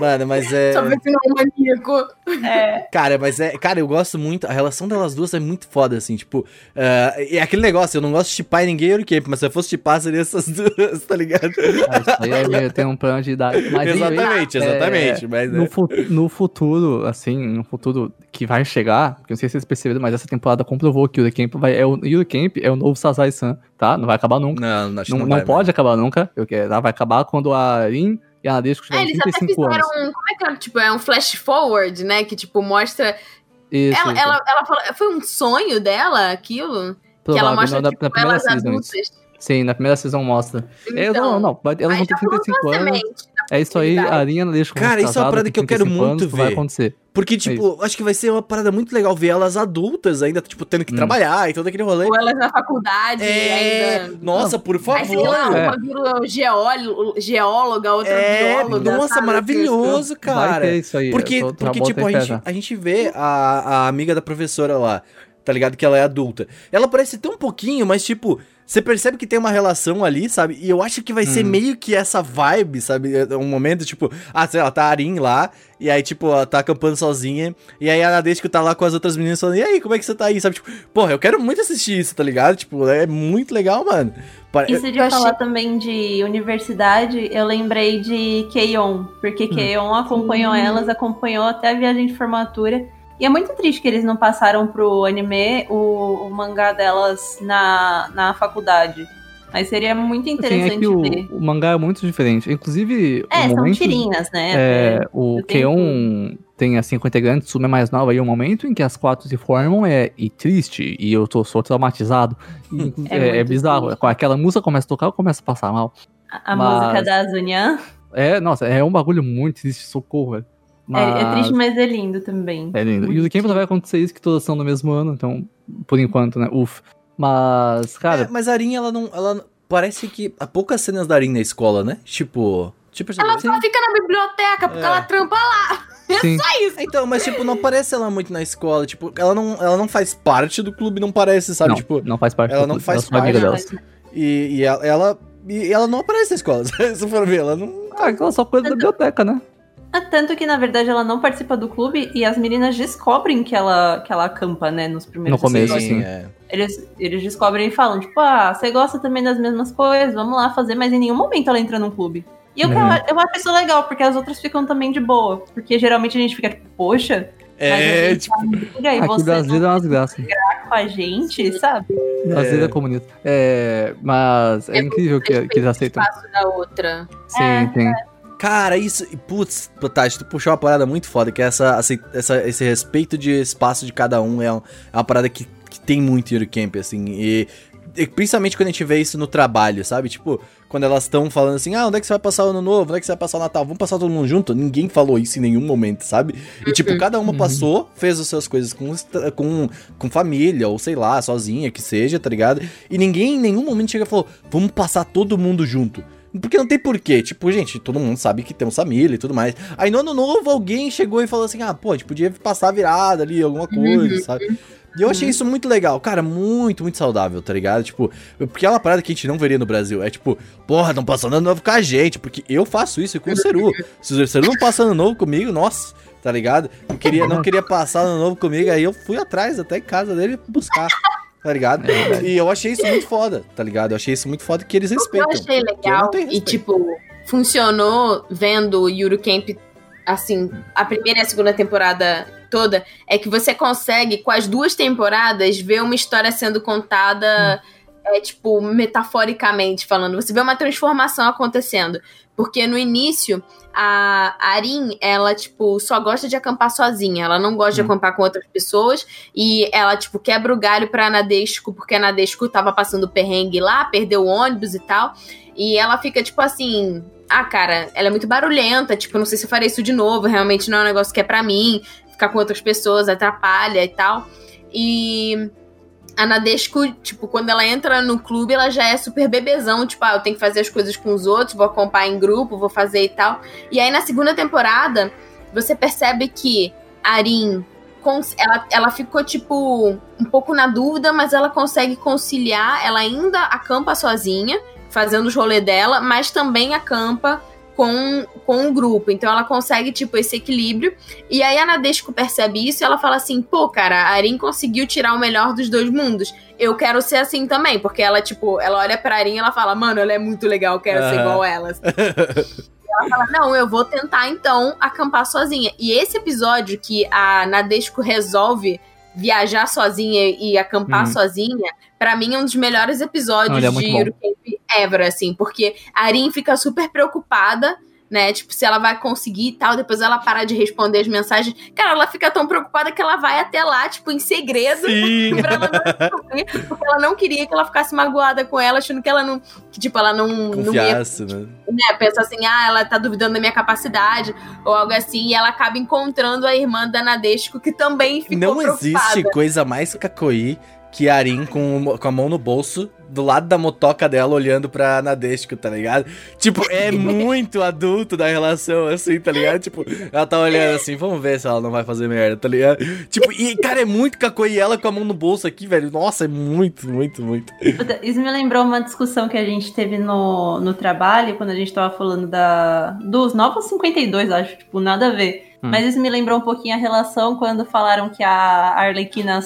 Mano, mas é. Só ver se não é um maníaco. É, Cara, mas é. Cara, eu gosto muito. A relação delas duas é muito foda, assim. Tipo, ah, é aquele negócio, eu não gosto de chipar ninguém em Camp, mas se eu fosse chipar, seria essas duas, tá ligado? Ah, isso aí é meio- tem um plano de idade. Mas exatamente, é, exatamente. mas no, é. fu- no futuro, assim, no futuro que vai chegar, que eu não sei se vocês perceberam, mas essa temporada comprovou que o Yuri Camp vai, é o Yuri Camp é o novo Sasai-san, tá? Não vai acabar nunca. Não, acho que Não, não, não vai, pode acabar nunca, porque ela vai acabar quando a Arin e a Nadeshko Ah, tiverem eles até 35 fizeram anos. um. Como é que é? Tipo, é um flash forward, né? Que, tipo, mostra. Isso, Ela, isso. ela, ela falou. Foi um sonho dela, aquilo? que ela Provável, mostra, na, tipo, na primeira elas season. Sim, na primeira season mostra. É, Então, não, não, vai- elas vão ter já plantou 35 a anos. semente É isso aí, a possibilidade. Arin a Nadeshko vão Cara, isso é uma parada que eu quero 35 muito anos, Vai ver. acontecer. Porque, tipo, acho que vai ser uma parada muito legal ver elas adultas ainda, tipo, tendo que Hum. trabalhar e todo aquele rolê. Ou elas na faculdade É, ainda. nossa, por Aí, sei lá, favor. É. uma vira geóloga, geóloga outra É, bióloga. nossa, sabe? maravilhoso, Vai cara. ter isso aí. Porque, tô- já porque tipo, a gente, a gente vê a, a amiga da professora lá, tá ligado? Que ela é adulta. Ela parece tão pouquinho, mas, tipo, você percebe que tem uma relação ali, sabe? E eu acho que vai ser Hum. meio que essa vibe, sabe? É Um momento, tipo, ah, sei lá, tá a Arin lá, e aí, tipo, ela tá acampando sozinha, e aí a Nadeshko tá lá com as outras meninas falando, e aí, como é que você tá aí, sabe? Tipo, porra, eu quero muito assistir isso, tá ligado? Tipo, é muito legal, mano. Isso de Eu achei- falar também de universidade, eu lembrei de Keion, porque Keion acompanhou elas, acompanhou até a viagem de formatura. E é muito triste que eles não passaram pro anime o, o mangá delas na, na faculdade. Mas seria muito Assim, interessante é que o, ver. o mangá é muito diferente. Inclusive, É, o são momento, tirinhas, né? É, o eu tenho Keon tem as 50 integrantes, Suma é mais nova, e o momento em que as quatro se formam é e triste, e eu tô, sou traumatizado. E, É é, é bizarro. triste. Aquela música começa a tocar, eu começo a passar mal. A, a mas- música da Zunyan. É, nossa, é um bagulho muito triste, socorro, velho. É, é Mas- triste, mas é lindo também. É lindo. E Muito o Camp vai acontecer isso, que todas são no mesmo ano, então, por enquanto, né? Uf. Mas, cara, É, mas a Arin, ela não. Ela, parece que há poucas cenas da Arin na escola, né? Tipo. Tipo, Ela só fica na biblioteca porque É. ela trampa lá. sim. É isso. Então, mas tipo, não aparece ela muito na escola. Tipo, ela não, ela não faz parte do clube, não parece, sabe? não, tipo, não faz parte ela do não clube, faz eu sou amiga parte. delas. e, e ela, ela- e ela não aparece na escola. Se for ver, ela não. Ah, aquela só coisa da biblioteca, né? Ah, Tanto que, na verdade, ela não participa do clube e as meninas descobrem que ela, que ela acampa, né, nos primeiros No começo, episódios. sim. é. Eles, eles descobrem e falam, tipo, ah, você gosta também das mesmas coisas, vamos lá fazer, mas em nenhum momento ela entra no clube. E eu, Uhum. eu, acho isso legal, porque as outras ficam também de boa. Porque geralmente a gente fica tipo, poxa, É, tipo, tá briga e Aqui você brasileiro é umas graças. tá com a gente, sabe? Brasileiro é comunista. É, mas é, É incrível que, que eles aceitam. espaço da outra. Sim, É, sim. Cara, isso. e, Putz, Tati, tu puxou uma parada muito foda, que é essa, essa, esse respeito de espaço de cada um. É, um- é uma parada que, que tem muito em Eurocamp, assim. E, e principalmente quando a gente vê isso no trabalho, sabe? Tipo, quando elas estão falando assim, ah, onde é que você vai passar o ano novo? Onde é que você vai passar o Natal? Vamos passar todo mundo junto? Ninguém falou isso em nenhum momento, sabe? E tipo, cada uma Uhum. passou, fez as suas coisas com, com, com família, ou sei lá, sozinha, que seja, tá ligado? E ninguém em nenhum momento chega e falou, vamos passar todo mundo junto. Porque não tem porquê. Tipo, gente, todo mundo sabe que temos família e tudo mais. Aí no ano novo alguém chegou e falou assim: ah, pô, a gente podia passar a virada ali, alguma coisa, sabe? E eu achei isso muito legal, cara, muito, muito saudável, tá ligado? Tipo, porque é uma parada que a gente não veria no Brasil. É tipo, porra, não passando ano novo com a gente, porque eu faço isso com o Ceru. Se o Ceru não passa ano novo comigo, nossa, tá ligado? Não queria, não queria passar ano novo comigo, aí eu fui atrás até em casa dele buscar. Tá ligado? e eu achei isso muito foda, tá ligado? Eu achei isso muito foda que eles eu respeitam. achei eu não legal e, tipo, funcionou vendo o Yuru Camp, assim, a primeira e a segunda temporada toda, é que você consegue, com as duas temporadas, ver uma história sendo contada, é, tipo, metaforicamente falando. Você vê uma transformação acontecendo. Porque no início, a Arin, ela, tipo, só gosta de acampar sozinha. Ela não gosta de acampar com outras pessoas. E ela, tipo, quebra o galho pra Nadesco, porque a Nadesco tava passando perrengue lá, perdeu o ônibus e tal. E ela fica, tipo assim. Ah, cara, ela é muito barulhenta. Tipo, não sei se eu farei isso de novo. Realmente não é um negócio que é pra mim. Ficar com outras pessoas atrapalha e tal. E. A Nadesco, tipo, quando ela entra no clube, ela já é super bebezão. Tipo, ah, eu tenho que fazer as coisas com os outros, vou acompanhar em grupo, vou fazer e tal. E aí, na segunda temporada, você percebe que Arin ela, ela ficou, tipo, um pouco na dúvida, mas ela consegue conciliar. Ela ainda acampa sozinha, fazendo os rolês dela, mas também acampa com, com o grupo. Então ela consegue, tipo, esse equilíbrio. E aí a Nadesco percebe isso e ela fala assim: pô, cara, a Arin conseguiu tirar o melhor dos dois mundos. Eu quero ser assim também. Porque ela, tipo, ela olha pra Arin e ela fala: mano, ela é muito legal, eu quero ser Aham. igual elas. ela fala: Não, eu vou tentar então acampar sozinha. E esse episódio que a Nadesco resolve viajar sozinha e acampar Uhum. sozinha, pra mim é um dos melhores episódios Olha, é de muito ever, assim, porque a Arin fica super preocupada. Né, tipo, se ela vai conseguir e tal, depois ela para de responder as mensagens. Cara, ela fica tão preocupada que ela vai até lá, tipo, em segredo, pra ela não descobrir, porque ela não queria que ela ficasse magoada com ela, achando que ela não. Que, tipo, ela não, não ia Confiasse, né? né, pensa assim, ah, ela tá duvidando da minha capacidade, ou algo assim, e ela acaba encontrando a irmã da Nadesco, que também ficou Não preocupada. existe coisa mais cacoí que a Arin com, com a mão no bolso, do lado da motoca dela, olhando pra Nadesco, tá ligado? Tipo, é muito adulto da relação, assim, tá ligado? Tipo, ela tá olhando assim, vamos ver se ela não vai fazer merda, tá ligado? Tipo, e, cara, é muito cacoí ela com a mão no bolso aqui, velho. Nossa, é muito, muito, muito. Isso me lembrou uma discussão que a gente teve no, no trabalho, quando a gente tava falando da, dos Novos 52, acho, tipo, nada a ver. Hum. Mas isso me lembrou um pouquinho a relação quando falaram que a Arlequina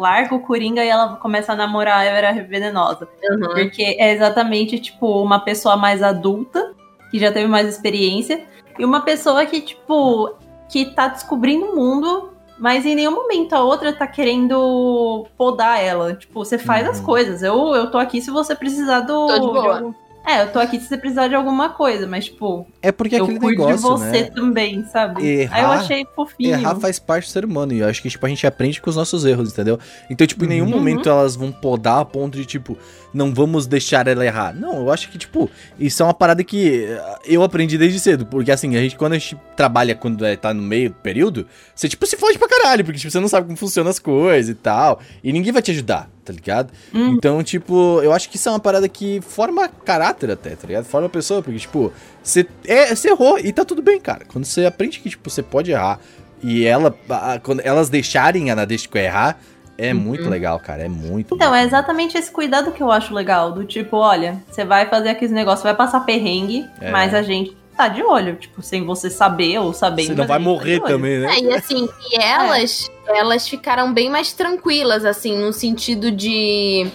larga o Coringa e ela começa a namorar a Era Venenosa. Uhum. Porque é exatamente, tipo, uma pessoa mais adulta, que já teve mais experiência, e uma pessoa que, tipo, que tá descobrindo o mundo, mas em nenhum momento a outra tá querendo podar ela. Tipo, você faz as Uhum. coisas. Eu, eu tô aqui se você precisar do. Tô de boa. algum- É, eu tô aqui se você precisar de alguma coisa, mas, tipo, É porque eu aquele cuido negócio, de você né? também, sabe? Errar- Aí eu achei fofinho. Errar faz parte do ser humano. E eu acho que, tipo, a gente aprende com os nossos erros, entendeu? Então, tipo, em nenhum Uhum. momento elas vão podar a ponto de, tipo, não vamos deixar ela errar. Não, eu acho que, tipo, isso é uma parada que eh, eu aprendi desde cedo. Porque, assim, a gente, quando a gente trabalha, quando é, tá no meio do período, você, tipo, se fode pra caralho. Porque, tipo, você não sabe como funcionam as coisas e tal. E ninguém vai te ajudar, tá ligado? Uhum. Então, tipo, eu acho que isso é uma parada que forma caráter até, tá ligado? Forma a pessoa, porque, tipo, você, é, errou e tá tudo bem, cara. Quando você aprende que, tipo, você pode errar e ela, a- quando elas deixarem a Nadeshiko errar, é muito legal, cara. É muito. Então, muito, é exatamente esse cuidado que eu acho legal. Do tipo, olha, você vai fazer aqueles negócios, vai passar perrengue, É. mas a gente tá de olho. Tipo, sem você saber ou sabendo. Você não vai tá morrer olho. também, né? É, e assim, e elas, elas ficaram bem mais tranquilas, assim, no sentido de.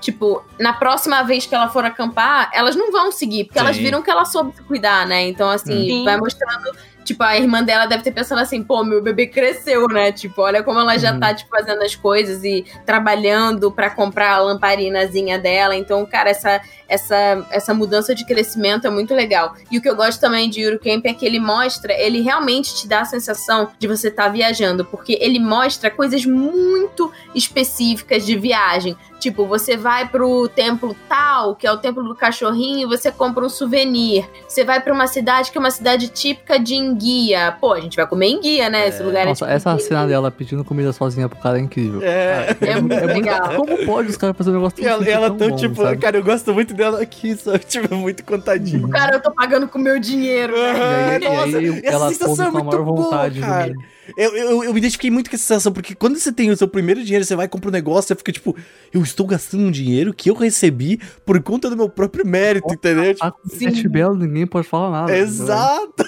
Tipo, na próxima vez que ela for acampar, elas não vão seguir, porque elas Sim. viram que ela soube se cuidar, né? Então, assim, Sim. vai mostrando. Tipo, a irmã dela deve ter pensado assim, pô, meu bebê cresceu, né? Tipo, olha como ela já Uhum. tá, tipo, fazendo as coisas e trabalhando pra comprar a lamparinazinha dela. Então, cara, essa, essa, essa mudança de crescimento é muito legal. E o que eu gosto também de Eurocamp é que ele mostra, ele realmente te dá a sensação de você estar viajando, porque ele mostra coisas muito específicas de viagem. Tipo, você vai pro templo tal, que é o templo do cachorrinho, e você compra um souvenir. Você vai pra uma cidade que é uma cidade típica de enguia. Pô, a gente vai comer enguia, né? Esse lugar Nossa, é essa típico de cena dela pedindo comida sozinha pro cara é incrível. É. Cara, É muito legal. Como pode os caras fazerem um negócio E ela, ela tão tão, bom, tipo, sabe? cara, eu gosto muito dela aqui, sabe? Tipo, muito contadinho. Cara, eu tô pagando com meu dinheiro, né? E aí, Nossa, e aí essa ela sensação come é com a muito maior boa, vontade. cara. né? Eu, eu, eu me identifiquei muito com essa sensação, porque quando você tem o seu primeiro dinheiro, você vai comprar um negócio, você fica tipo, eu estou gastando um dinheiro que eu recebi por conta do meu próprio mérito, entendeu? Tipo, Ah, com sete belo, ninguém pode falar nada. exato!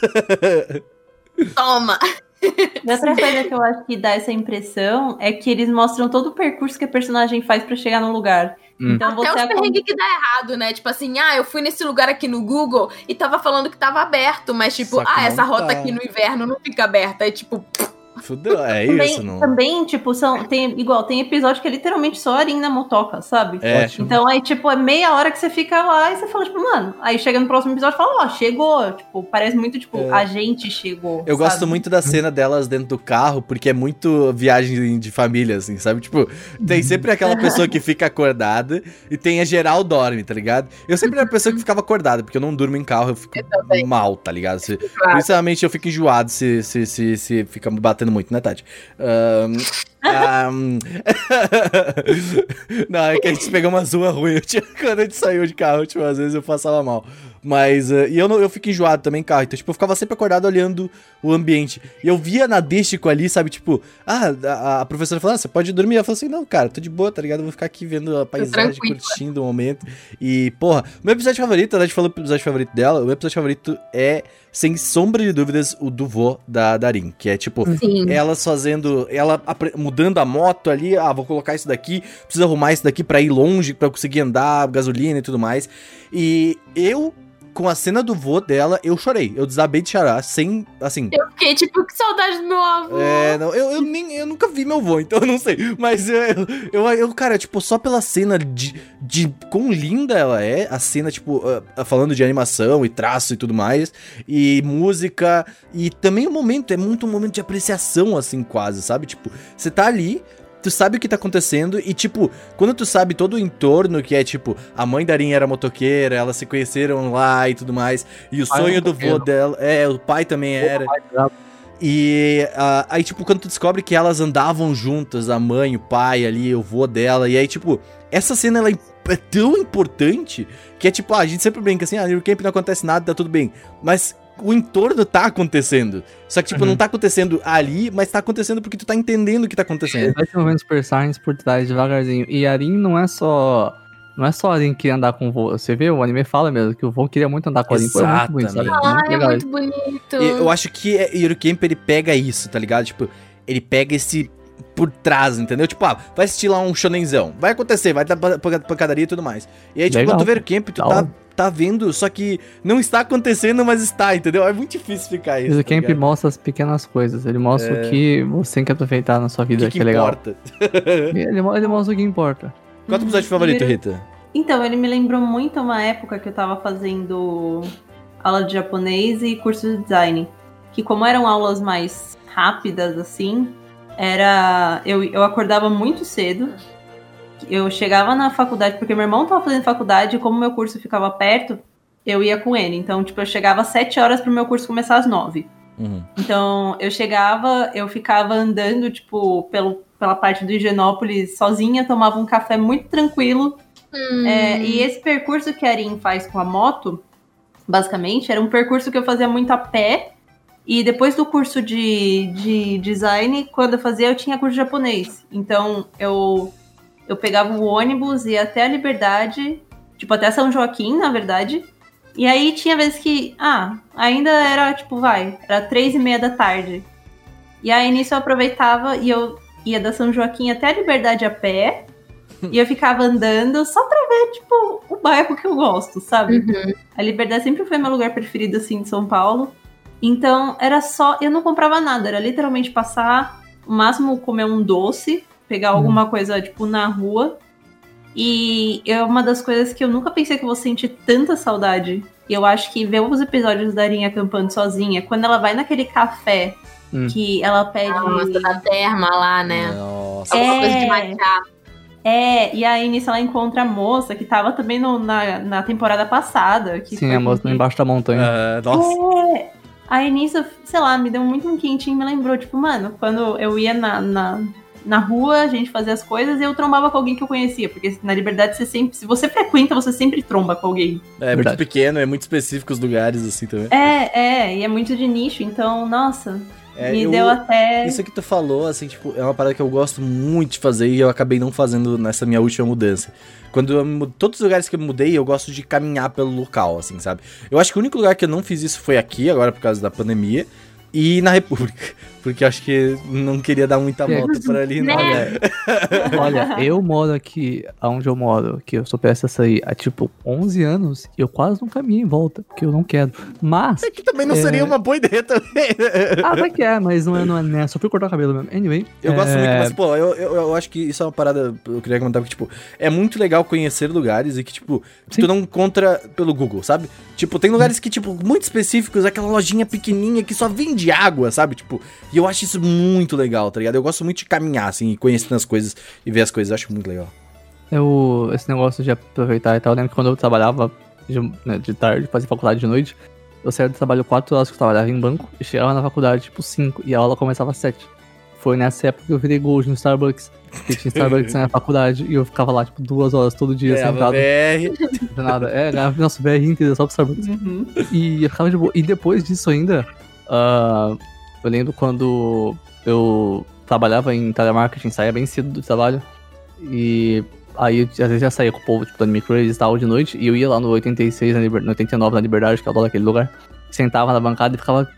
Toma! Outra coisa que eu acho que dá essa impressão é que eles mostram todo o percurso que a personagem faz pra chegar no lugar. Hum. Então Até você os perrengues que dá errado, né? Tipo assim, ah, eu fui nesse lugar aqui no Google e tava falando que tava aberto, mas tipo, Só ah, essa rota tá. aqui no inverno não fica aberta. Aí tipo, Fudeu, é também, isso, não. também, tipo, são, tem, igual, tem episódio que é literalmente só a na motoca, sabe? É. Então aí, tipo, é meia hora que você fica lá e você fala, tipo, mano, aí chega no próximo episódio e fala, ó, chegou. Tipo, parece muito, tipo, É. a gente chegou. Eu sabe? gosto muito da cena delas dentro do carro, porque é muito viagem de família, assim, sabe? Tipo, tem sempre aquela pessoa que fica acordada e tem a geral dorme, tá ligado? Eu sempre era a pessoa que ficava acordada, porque eu não durmo em carro, eu fico também. mal, tá ligado? Se, claro. Principalmente eu fico enjoado se, se, se, se fica me batendo muito, né, Tati? Ahn, ahn, não, é que a gente pegou uma rua ruim. Quando a gente saiu de carro, tipo, às vezes eu passava mal. Mas, eh, e eu, não, eu fico enjoado também em carro. Então, tipo, eu ficava sempre acordado olhando o ambiente. E eu via na Dístico ali, sabe, tipo, ah, a, a professora falou, ah, você pode dormir. Eu falei assim, não, cara, tô de boa, tá ligado? Eu vou ficar aqui vendo a paisagem, curtindo o momento. E, porra, meu episódio favorito, a Tati falou o episódio favorito dela, o meu episódio favorito é, sem sombra de dúvidas, o do vô da Darin. Que é, tipo, Sim. elas fazendo, ela mudando a moto ali, ah, vou colocar isso daqui, preciso arrumar isso daqui pra ir longe, pra eu conseguir andar, gasolina e tudo mais. E eu, com a cena do vô dela, eu chorei, eu desabei de chorar, sem, assim... Eu fiquei tipo, que saudade do meu avô. É, não, eu, eu, nem, eu nunca vi meu vô, então eu não sei. Mas eu, eu, eu, cara, tipo, só pela cena de, de quão linda ela é, a cena, tipo, ah, falando de animação e traço e tudo mais, e música, e também o momento, é muito um momento de apreciação, assim, quase, sabe? Tipo, você tá ali. Tu sabe o que tá acontecendo e, tipo, quando tu sabe todo o entorno, que é, tipo, a mãe da Arin era motoqueira, elas se conheceram lá e tudo mais, e o pai sonho era do vô dela, é, o pai também era. E ah, aí, tipo, quando tu descobre que elas andavam juntas, a mãe, o pai ali, o vô dela, e aí, tipo, essa cena ela é é tão importante que é tipo, ah, a gente sempre brinca assim, ah, no camp não acontece nada, tá tudo bem. Mas o entorno tá acontecendo. Só que, tipo, Uhum. não tá acontecendo ali, mas tá acontecendo porque tu tá entendendo o que tá acontecendo. Vai se movendo Super Science por trás devagarzinho. E Arin não é só. Não é só a Arin que queria andar com o vô. Você vê, o anime fala mesmo que o vô queria muito andar com a Arin. Foi muito bonito, sabe? Exatamente. Ah, Muito é muito bonito. E eu acho que é, Eurocamp ele pega isso, tá ligado? Tipo, ele pega esse por trás, entendeu? Tipo, ah, vai assistir lá um shonenzão. Vai acontecer, vai dar pa- pa- pancadaria e tudo mais. E aí, tipo, Legal. quando tu vê Eurocamp, tu Da tá. Tá vendo, só que não está acontecendo, mas está, entendeu? É muito difícil ficar isso. Mas o tá Camp ligado? mostra as pequenas coisas. Ele mostra É. o que você tem que aproveitar na sua o vida, que, que, que é legal. importa. Ele mostra o que importa. Qual é o teu episódio favorito, Rita? Então, ele me lembrou muito uma época que eu tava fazendo aula de japonês e curso de design. Que como eram aulas mais rápidas, assim, era. Eu, eu acordava muito cedo. Eu chegava na faculdade, porque meu irmão tava fazendo faculdade, e como meu curso ficava perto, eu ia com ele. Então, tipo, eu chegava às 7 horas pro meu curso começar às 9. Uhum. Então, eu chegava, eu ficava andando, tipo, pelo, pela parte do Higienópolis sozinha, tomava um café muito tranquilo. Hum. É, e esse percurso que a Arin faz com a moto, basicamente, era um percurso que eu fazia muito a pé. E depois do curso de, de design, quando eu fazia, eu tinha curso de japonês. Então, eu, eu pegava o ônibus, ia até a Liberdade, tipo, até São Joaquim, na verdade. E aí tinha vezes que, ah, ainda era, tipo, vai, era três e meia da tarde. E aí nisso eu aproveitava e eu ia da São Joaquim até a Liberdade a pé. e eu ficava andando só pra ver, tipo, o bairro que eu gosto, sabe? Uhum. A Liberdade sempre foi meu lugar preferido, assim, de São Paulo. Então, era só. Eu não comprava nada, era literalmente passar, o máximo comer um doce, pegar alguma coisa, tipo, na rua. E é uma das coisas que eu nunca pensei que eu vou sentir tanta saudade. E eu acho que ver os episódios da Arinha acampando sozinha, quando ela vai naquele café Hum. que ela pede. Nossa, da terma lá, né? Nossa. Alguma É. coisa de matcha. É, e aí nisso ela encontra a moça que tava também no- na, na temporada passada. Que Sim, foi a moça embaixo da montanha. Ah, nossa. É. Aí nisso, sei lá, me deu muito um quentinho, me lembrou, tipo, mano, quando eu ia na, na, na rua, a gente fazia as coisas e eu trombava com alguém que eu conhecia. Porque na liberdade você sempre. Se você frequenta, você sempre tromba com alguém. É muito Verdade. pequeno, é muito específico os lugares, assim, também. É, é, e é muito de nicho, então, nossa. É, Me eu- deu até. Isso que tu falou, assim, tipo, é uma parada que eu gosto muito de fazer e eu acabei não fazendo nessa minha última mudança. Quando eu todos os lugares que eu mudei, eu gosto de caminhar pelo local, assim, sabe? Eu acho que o único lugar que eu não fiz isso foi aqui, agora por causa da pandemia, e na República. Porque eu acho que não queria dar muita É. volta por ali, não, Né? né? Olha, eu moro aqui, onde eu moro, que eu sou prestes a sair há tipo 11 anos, e eu quase não caminhei em volta, porque eu não quero. Mas. É que também não É. seria uma boa ideia também. Ah, vai que é, mas não é, não é né? Só fui cortar o cabelo mesmo. Anyway. Eu gosto muito, é, mas, pô, eu, eu, eu acho que isso é uma parada. Eu queria comentar que, tipo, é muito legal conhecer lugares e que, tipo, Sim. tu não encontra pelo Google, sabe? Tipo, tem lugares que, tipo, muito específicos, aquela lojinha pequenininha que só vende água, sabe? Tipo, e eu acho isso muito legal, tá ligado? Eu gosto muito de caminhar, assim, e conhecer as coisas e ver as coisas, eu acho muito legal. Eu, esse negócio de aproveitar e tal, eu lembro que quando eu trabalhava de, né, de tarde, fazia faculdade de noite, eu saía do trabalho 4 horas que eu trabalhava em banco e chegava na faculdade tipo 5 e a aula começava às 7. Foi nessa época que eu virei gold no Starbucks. Porque tinha Starbucks na minha faculdade e eu ficava lá, tipo, duas horas todo dia sentado. VR. Não fazia nada. É, ganhava nosso VR inteiro só pro Starbucks. Uhum. E eu ficava de boa. E depois disso ainda, ah, eu lembro quando eu trabalhava em telemarketing, saía bem cedo do trabalho. E aí, às vezes, já saía com o povo, tipo, dando microeles e tal, de noite. E eu ia lá no 86, na Liber... no 89, na Liberdade, que é o dono daquele lugar. Sentava na bancada e ficava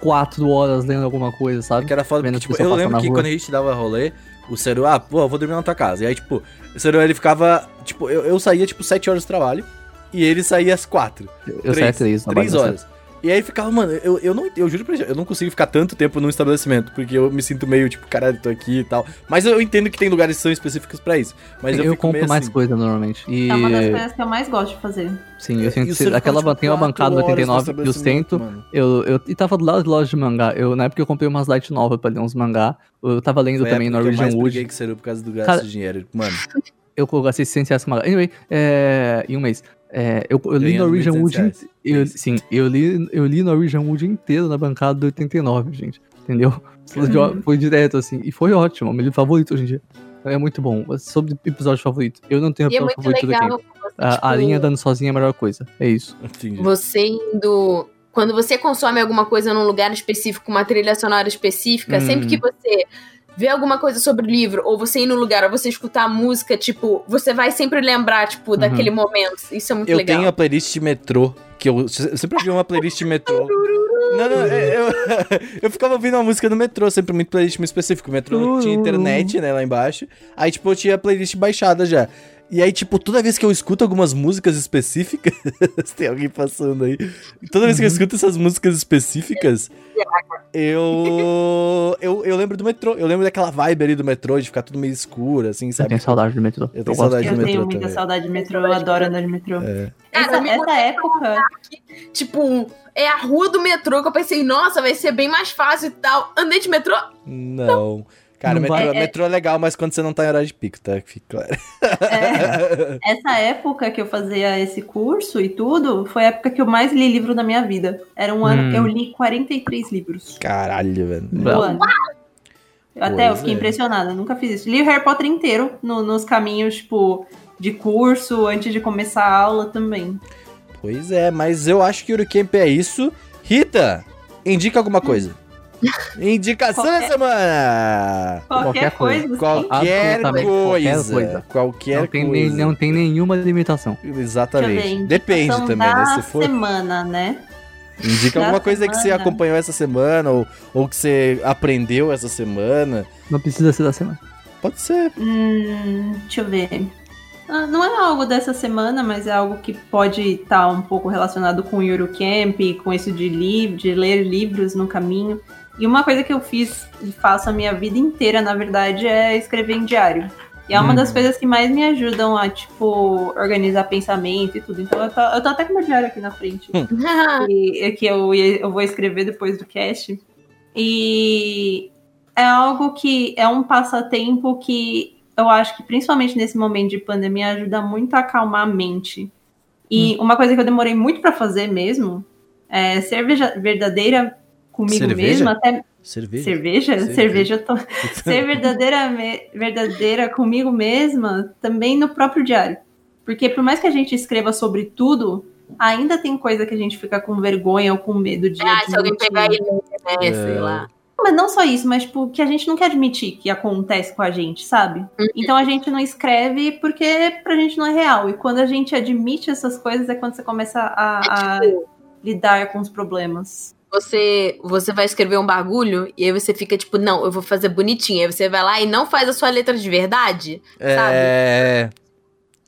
quatro horas lendo alguma coisa, sabe? Que era foda, porque, tipo, pessoas eu lembro que rua. quando a gente dava rolê, o Seru, ah, pô, eu vou dormir na tua casa. E aí, tipo, o Seru, ele ficava, tipo, eu, eu saía, tipo, 7 horas do trabalho e ele saía às 4. Eu saía três, três horas. E aí ficava, mano, eu, eu não, eu juro pra você, eu não consigo ficar tanto tempo num estabelecimento, porque eu me sinto meio, tipo, caralho, tô aqui e tal. Mas eu entendo que tem lugares que são específicos pra isso. Mas eu, eu, compro meio mais assim, coisa normalmente. E É uma das coisas que eu mais gosto de fazer. sim, eu E sinto Seru aquela tipo, tem uma bancada do horas no 89 eu estabelecimento, sento. mano. Eu, eu e tava do lado de loja de mangá. Eu, na época eu comprei umas light novel pra ler uns mangá. Eu tava lendo Foi também que eu Norwegian mais briguei Wood. com o Seru por causa do gasto Cara- de dinheiro. Mano, Eu coloquei 600 reais com mangá. Anyway, é, em um mês. É, eu, eu li Norwegian 1.200 Wood. Eu, sim, eu li, eu li Norwegian Wood inteiro na bancada do 89, gente. Entendeu? Uhum. Foi direto, assim. E foi ótimo. É meu livro favorito hoje em dia. É muito bom. Sobre episódio favorito. Eu não tenho E é episódio muito favorito do legal. Camp. você, A, a tipo, linha dando sozinha é a melhor coisa. É isso. entendi. Você indo. Quando você consome alguma coisa num lugar específico, uma trilha sonora específica, Hum. sempre que você vê alguma coisa sobre o livro, ou você ir no lugar, ou você escutar a música, tipo, você vai sempre lembrar, tipo, daquele momento. Isso é muito Eu legal. tenho a playlist de metrô, que eu, eu sempre ouvi uma playlist de metrô. Não, não, é, eu, eu ficava ouvindo uma música no metrô, sempre muito playlist muito específico. O metrô tinha internet, né, lá embaixo. Aí, tipo, eu tinha a playlist baixada já. E aí, tipo, toda vez que eu escuto algumas músicas específicas, tem alguém passando aí. Toda vez que eu escuto essas músicas específicas, eu, eu eu lembro do metrô. Eu lembro daquela vibe ali do metrô, de ficar tudo meio escuro, assim, Eu sabe? tenho saudade do metrô. Eu tenho gosto. saudade Eu do tenho metrô muita também. saudade de metrô, eu adoro andar de metrô. É. Cara, Essa, essa época. Tipo, é a rua do metrô que eu pensei, nossa, vai ser bem mais fácil e tal. Andei de metrô? Não. Cara, metrô, vai- É- metrô é legal, mas quando você não tá em horário de pico, tá? Fica claro. é, essa época que eu fazia esse curso e tudo, foi a época que eu mais li livro na minha vida. Era um ano, Hum. eu li 43 livros. Caralho, velho. no ano. Eu Até eu fiquei é. impressionada, nunca fiz isso. Li o Harry Potter inteiro no- nos caminhos, tipo, de curso, antes de começar a aula também. Pois é, mas eu acho que o Camp é isso. Rita, indica alguma coisa. Indicação da Qualquer- semana! Qualquer, Qualquer coisa. Qualquer coisa. qualquer coisa. Qualquer Não tem, coisa. nem- não tem nenhuma limitação. Exatamente. Depende também, né? da Se for. semana, né? Indica da alguma coisa que você semana. acompanhou essa semana, ou, ou que você aprendeu essa semana. Não precisa ser da semana. Pode ser. Hum, deixa eu ver. Ah, não é algo dessa semana, mas é algo que pode estar um pouco relacionado com o Eurocamp, com isso de, li de ler livros no caminho. E uma coisa que eu fiz e faço a minha vida inteira, na verdade, é escrever em diário. E é uma Hum. das coisas que mais me ajudam a, tipo, organizar pensamento e tudo. Então eu tô, eu tô até com meu diário aqui na frente. e, que eu, eu vou escrever depois do cast. E é algo que é um passatempo que eu acho que, principalmente nesse momento de pandemia, ajuda muito a acalmar a mente. E uma coisa que eu demorei muito pra fazer mesmo é ser verdadeira comigo Cerveja? mesma, até Cerveja. cerveja, Cerveja. cerveja, eu tô... ser verdadeira, me- verdadeira comigo mesma também no próprio diário. Porque por mais que a gente escreva sobre tudo, ainda tem coisa que a gente fica com vergonha ou com medo de Ah, se alguém admitir. pegar ele, né? É. Sei lá. Mas não só isso, mas tipo, que a gente não quer admitir que acontece com a gente, sabe? Então a gente não escreve porque pra gente não é real. E quando a gente admite essas coisas é quando você começa a, a Tipo, lidar com os problemas. Você, você vai escrever um bagulho e aí você fica tipo, não, eu vou fazer bonitinho. Aí você vai lá e não faz a sua letra de verdade, sabe? É.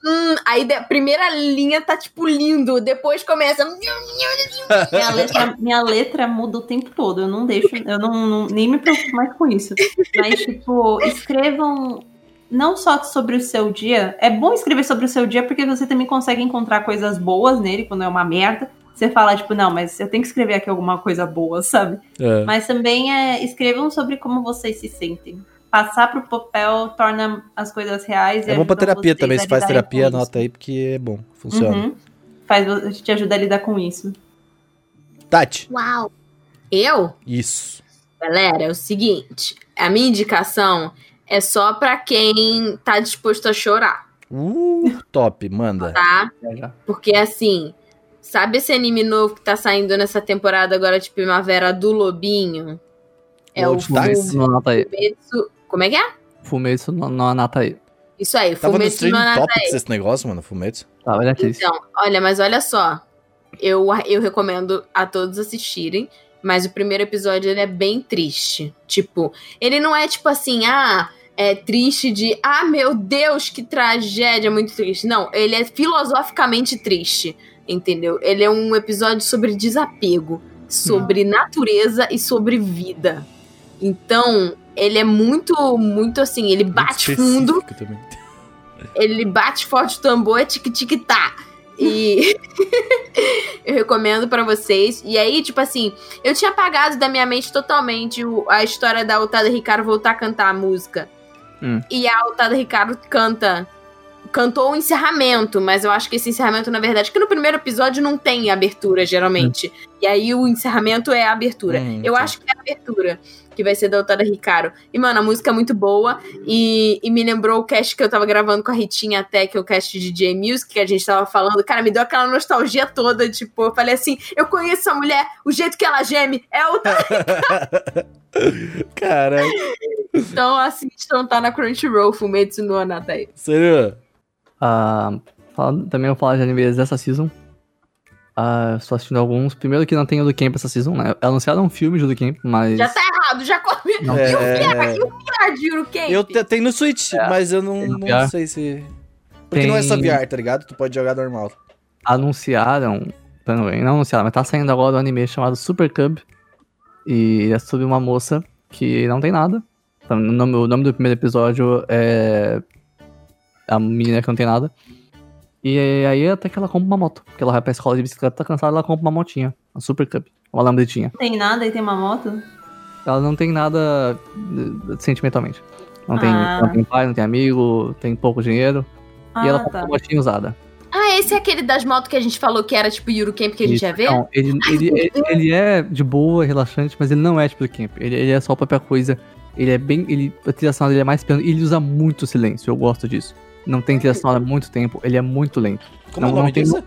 Hum, aí a primeira linha tá tipo lindo, depois começa. Minha letra, minha letra muda o tempo todo. Eu não deixo, eu não, não- nem me preocupo mais com isso. Mas, tipo, escrevam não só sobre o seu dia. É bom escrever sobre o seu dia porque você também consegue encontrar coisas boas nele quando é uma merda. Você fala, tipo, não, mas eu tenho que escrever aqui alguma coisa boa, sabe? é. Mas também é, escrevam sobre como vocês se sentem. Passar pro papel torna as coisas reais. É bom pra terapia também. Se faz terapia, anota aí, porque é bom. Funciona. Uhum. Faz, te ajuda a lidar com isso. Tati. Uau! Eu? Isso. Galera, é o seguinte: a minha indicação é só pra quem tá disposto a chorar, Uh, top, manda. tá? É. Porque assim, sabe esse anime novo que tá saindo nessa temporada agora de primavera do Lobinho? É o Stars. Fumetsu. Não anota aí. Como é que é? Fumetsu não, não anota aí. Isso aí, Tava no Fumetsu no Trending Anatai. Topics esse negócio, mano, Fumetsu. Tá, olha aqui. Então, olha, mas olha só. Eu, eu recomendo a todos assistirem. Mas o primeiro episódio ele é bem triste. Tipo, ele não é tipo assim, ah, é triste de, ah, meu Deus, que tragédia, muito triste. Não, ele é filosoficamente triste, entendeu? Ele é um episódio sobre desapego, sobre natureza e sobre vida. Então, ele é muito, muito assim, ele bate Muito fundo específico Também. ele bate forte o tambor, é tic-tic-tá. E eu recomendo pra vocês. E aí, tipo assim, eu tinha apagado da minha mente totalmente o- a história da Altada Ricardo voltar a cantar a música. Hum. E a Altada Ricardo canta. Cantou o encerramento, mas eu acho que esse encerramento, na verdade, que no primeiro episódio não tem abertura, geralmente. E aí o encerramento é a abertura. Hum, eu sim. acho que é a abertura, que vai ser da Altada Ricardo. E, mano, a música é muito boa. E, e me lembrou o cast que eu tava gravando com a Ritinha até, que é o cast de DJ Music, que a gente tava falando. Cara, me deu aquela nostalgia toda. Tipo, eu falei assim: eu conheço essa mulher, o jeito que ela geme é o. Caralho. Então, assistam, tá na Crunchyroll, Fumetsu no Anatai. Sério? Ah, fala- também vou falar de animes dessa season. Ah, estou assistindo alguns. Primeiro que não tem o do Camp essa season, né? Anunciaram um filme de do Camp, mas. Já tá errado, já. Não, E o É. E o VR de Uruken? Eu te- tenho no Switch, É. mas eu não, Tem não sei se. Porque não é só Tem- VR, tá ligado? Tu pode jogar normal. anunciaram. Também, não anunciaram, mas tá saindo agora um anime chamado Super Cub. E é sobre uma moça que não tem nada. Então, O nome, o nome do primeiro episódio é. A menina que não tem nada. E aí até que ela compra uma moto. Porque ela vai pra escola de bicicleta, tá cansada, ela compra uma motinha. Uma Super Cub. Uma lambretinha. Não tem nada e tem uma moto? Ela não tem nada eh, sentimentalmente. Não tem, Ah. não tem pai, não tem amigo, tem pouco dinheiro. e ela Ah, compra tá. uma motinha usada. Ah, esse é aquele das motos que a gente falou que era tipo Eurocamp que a gente Isso. ia ver? Não, ele, ele, ele, ele é de boa, relaxante, mas ele não é tipo do camp. Ele, ele é só a própria coisa. Ele é bem. Ele, a trilha sonora dele é mais piano. E ele usa muito silêncio. Eu gosto disso. Não tem trilha sonora há muito tempo. Ele é muito lento. Como é Não, o nome não tem- disso?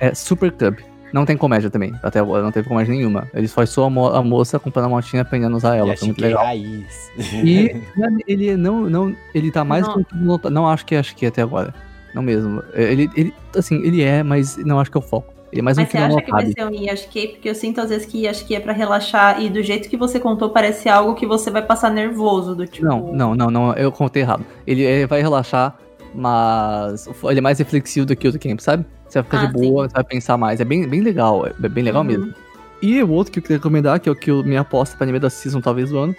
É Super Club. Não tem comédia também. Até agora não teve comédia nenhuma. Ele faz só a, mo- a moça comprando a motinha aprendendo a usar ela. E Foi muito que é legal. raiz. E ele não, não, ele tá mais Não. no- Não acho que acho que até agora. Não mesmo. Ele, ele, assim, ele é, mas não acho que é o foco. Ele é mais um Mas você final acha que vai ser um Yashiki? Porque eu sinto às vezes que Yashiki é pra relaxar e do jeito que você contou parece algo que você vai passar nervoso, do tipo... Não, não, não, não, eu contei errado. Ele, ele vai relaxar, mas ele é mais reflexivo do que o do Camp, sabe? Você vai ficar Ah, de boa, você vai pensar mais. É bem, bem legal, é bem legal Uhum. mesmo. E o outro que eu queria recomendar, que é o que eu, minha aposta pra anime da season, talvez do ano,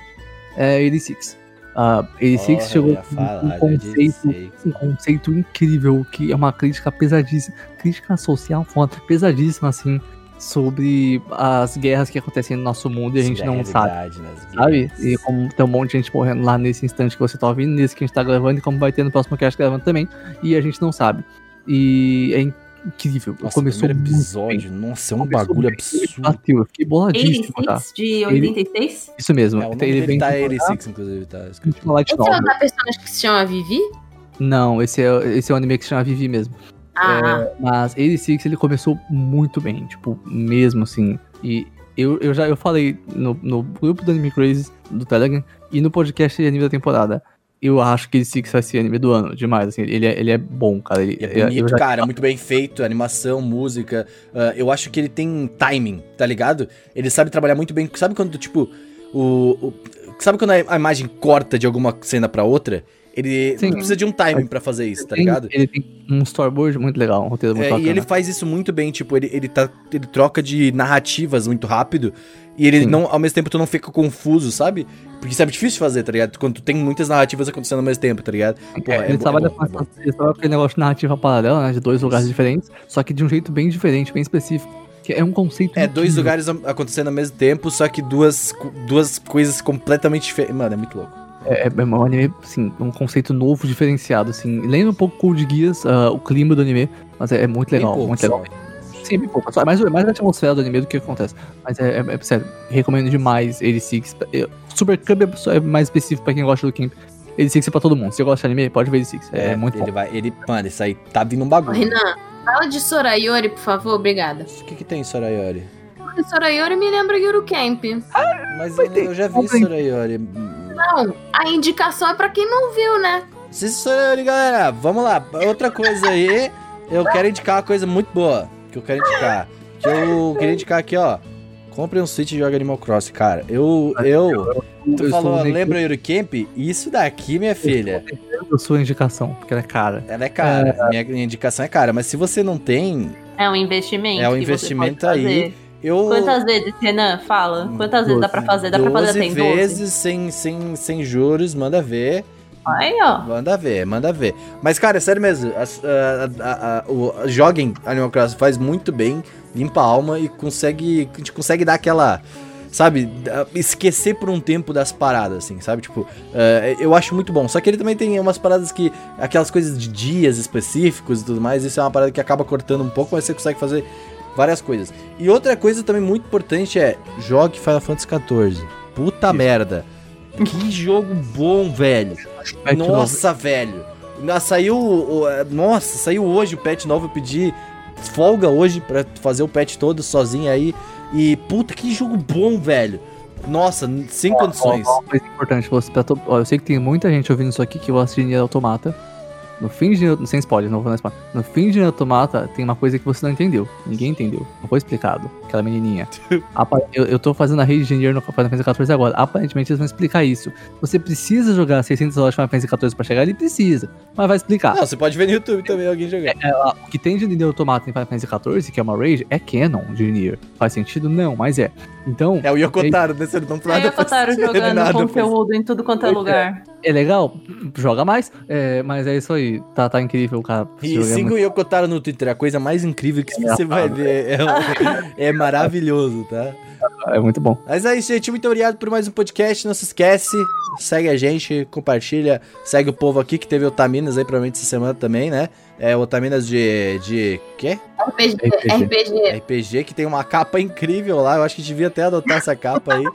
é 86. Uh, 86 Porra, chegou com um conceito 86. um conceito incrível, que é uma crítica pesadíssima, crítica social foda, pesadíssima, assim, sobre as guerras que acontecem no nosso mundo e a gente Isso não sabe, sabe? E como tem um monte de gente morrendo lá nesse instante que você tá ouvindo, nesse que a gente tá gravando, e como vai ter no próximo cast gravando também, e a gente não sabe. E é incrível, Nossa, começou muito episódio, nossa, é um Começou bagulho bem, ele absurdo. Bateu, eu fiquei boladíssimo, tá? 86 de 86? Isso mesmo, É, o nome ele vem tá de 86, inclusive, tá escrito. Esse é o da personagem que se chama Vivi? Não, esse é, esse é o anime que se chama Vivi mesmo. Ah, Mas 86 ele começou muito bem, tipo, mesmo assim. E eu, eu já eu falei no, no grupo do Anime Crazy do Telegram. E no podcast de anime da temporada. Eu acho que ele Six vai ser anime do ano, demais. Assim, ele, é, ele é bom, cara. Ele, é eu bonito, já- cara, muito bem feito, animação, música. ah, eu acho que ele tem timing, tá ligado? Ele sabe trabalhar muito bem. Sabe quando, tipo, o. o- sabe quando a a imagem corta de alguma cena pra outra? Ele Sim. precisa de um timing pra fazer isso, tá ligado? Ele tem um storyboard muito legal, um roteiro muito É, bacana. e ele faz isso muito bem, tipo, ele, ele, tá, ele troca de narrativas muito rápido. E ele Sim. não, ao mesmo tempo, tu não fica confuso, sabe? Porque isso é difícil de fazer, tá ligado? Quando tu tem muitas narrativas acontecendo ao mesmo tempo, tá ligado? Porra, É, ele bom, trabalha bom, com é bom. ele com aquele negócio de narrativa paralela, né? De dois lugares diferentes, só que de um jeito bem diferente, bem específico. Que é um conceito. É, dois lugares acontecendo ao mesmo tempo, só que duas, duas coisas completamente diferentes. Mano, é muito louco. É, é um anime, assim, um conceito novo, diferenciado, assim. Lembra um pouco Code Geass, ah, o clima do anime, mas é, é muito legal, pouco muito só. legal. Sim, bem pouco. Só É mais, é mais a atmosfera do anime do que acontece. Mas é, é- é sério, recomendo demais ele Six. Eu- Super Cub é só- é mais específico pra quem gosta do Camp. Ele Six é pra todo mundo. Se você gosta de anime, pode ver ele Six. É, muito ele bom. vai. Ele, mano, isso aí tá vindo um bagulho. Renan, fala de Sorayori, por favor, obrigada. O que, que tem Sorayori? Porque Sorayori me lembra Yuru Camp. Mas Vai eu, eu já vi. Sorayori. Não, a indicação é pra quem não viu, né? Se Sorayori, galera, vamos lá. Outra coisa aí, eu quero indicar uma coisa muito boa. Que eu quero indicar. Que eu queria indicar aqui, ó. Compre um Switch e joga Animal Crossing, cara. Eu. eu tu Eu falou, sou lembra Eurocamp? Isso daqui, minha filha. Eu sua indicação, porque ela é cara. Ela é cara. Minha, minha indicação é cara. Mas se você não tem, É um investimento. É um que você investimento pode fazer. Eu. Quantas vezes, Renan? Fala. Quantas vezes dá pra fazer? Dá pra fazer 12 até em 12? vezes sem, sem, sem juros, manda ver. Aí, ó. Manda ver, manda ver. Mas, cara, é sério mesmo. a- a- a- o- joguem Animal Crossing faz muito bem, limpa a alma e consegue. A gente consegue dar aquela. Sabe, esquecer por um tempo das paradas, assim, sabe? Tipo, eh, eu acho muito bom. Só que ele também tem umas paradas que. Aquelas coisas de dias específicos e tudo mais. Isso é uma parada que acaba cortando um pouco, mas você consegue fazer várias coisas. E outra coisa também muito importante é: jogue Final Fantasy XIV. Puta Isso. merda. Que jogo bom, velho. Novo. Nossa, velho. Saiu. é, Nossa, saiu hoje o patch novo. Eu pedi folga hoje pra fazer o patch todo sozinho aí. E puta, que jogo bom, velho. Nossa, sem condições. Ó, ó, Uma coisa importante, você, pra to- ó, eu sei que tem muita gente ouvindo isso aqui que gosta de Nier Automata. No fim de Nier, sem spoiler, não vou dar spoiler. No fim de Nier Automata tem uma coisa que você não entendeu. Ninguém entendeu. Não foi explicado. Aquela menininha. Eu, eu tô fazendo a rede de Nier no Final Fantasy XIV agora. Aparentemente eles vão explicar isso. Você precisa jogar 600 horas de Final Fantasy XIV pra chegar? Ele precisa. Mas vai explicar. Não, você pode ver no YouTube também alguém jogar. É, ó, o que tem de Nier Automata em Final Fantasy XIV, que é uma rage, é canon de Nier. Faz sentido? Não, mas é. Então, É o Yokotaro, né? Você não tem Aí nada o Kotaro fazer, jogando nada conteúdo em tudo quanto é lugar. É legal, joga mais, é, mas é isso aí. Tá, tá incrível, cara. E é siga muito- o Yokotaro no Twitter, a coisa mais incrível que você vai ver. É, é maravilhoso, tá? É muito bom. Mas é isso, gente. Muito obrigado por mais um podcast. Não se esquece, segue a gente, compartilha, segue o povo aqui que teve Otaminas aí, provavelmente essa semana também, né? É Otaminas de. de. quê? RPG, RPG. RPG. RPG, que tem uma capa incrível lá. Eu acho que devia até adotar essa capa aí.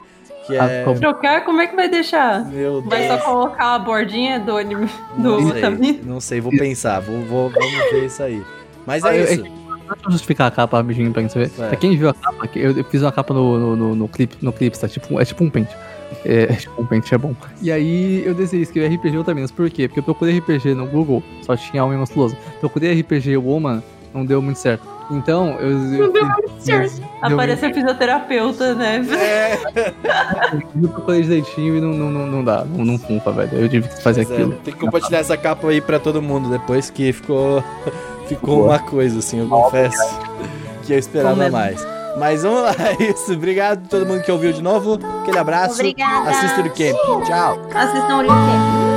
Que é. Ah, como- Trocar, como é que vai deixar? Meu Vai só Deus. colocar a bordinha do anime do Não sei, não sei, vou pensar, vou, vou- vamos ver isso aí. Mas Ah, é eu- isso. Deixa eu justificar a capa rapidinho pra você ver. É. Pra quem viu a capa, eu fiz uma capa no, no, no, no clipe, no clipe, tá? Tipo, é tipo um pente. É, é tipo um pente, é bom. E aí eu desenhei, escrevi RPG Otaminas. Por quê? Porque eu procurei RPG no Google, só tinha homem musculoso. Procurei RPG Woman, não deu muito certo. Então, eu. eu deu fiz- certo. deu Apareceu fisioterapeuta, né? É, Eu procurei direitinho e não, não, não, não dá, não, não funfa, velho. Eu tive que fazer Pois é, aquilo. tem que compartilhar essa capa aí pra todo mundo depois que ficou ficou Boa. uma coisa assim, eu confesso que eu esperava mais. Mas vamos lá, é isso. Obrigado a todo mundo que ouviu de novo. Aquele abraço. Obrigada. Assista o Camp. Tchau. Assistam o Camp.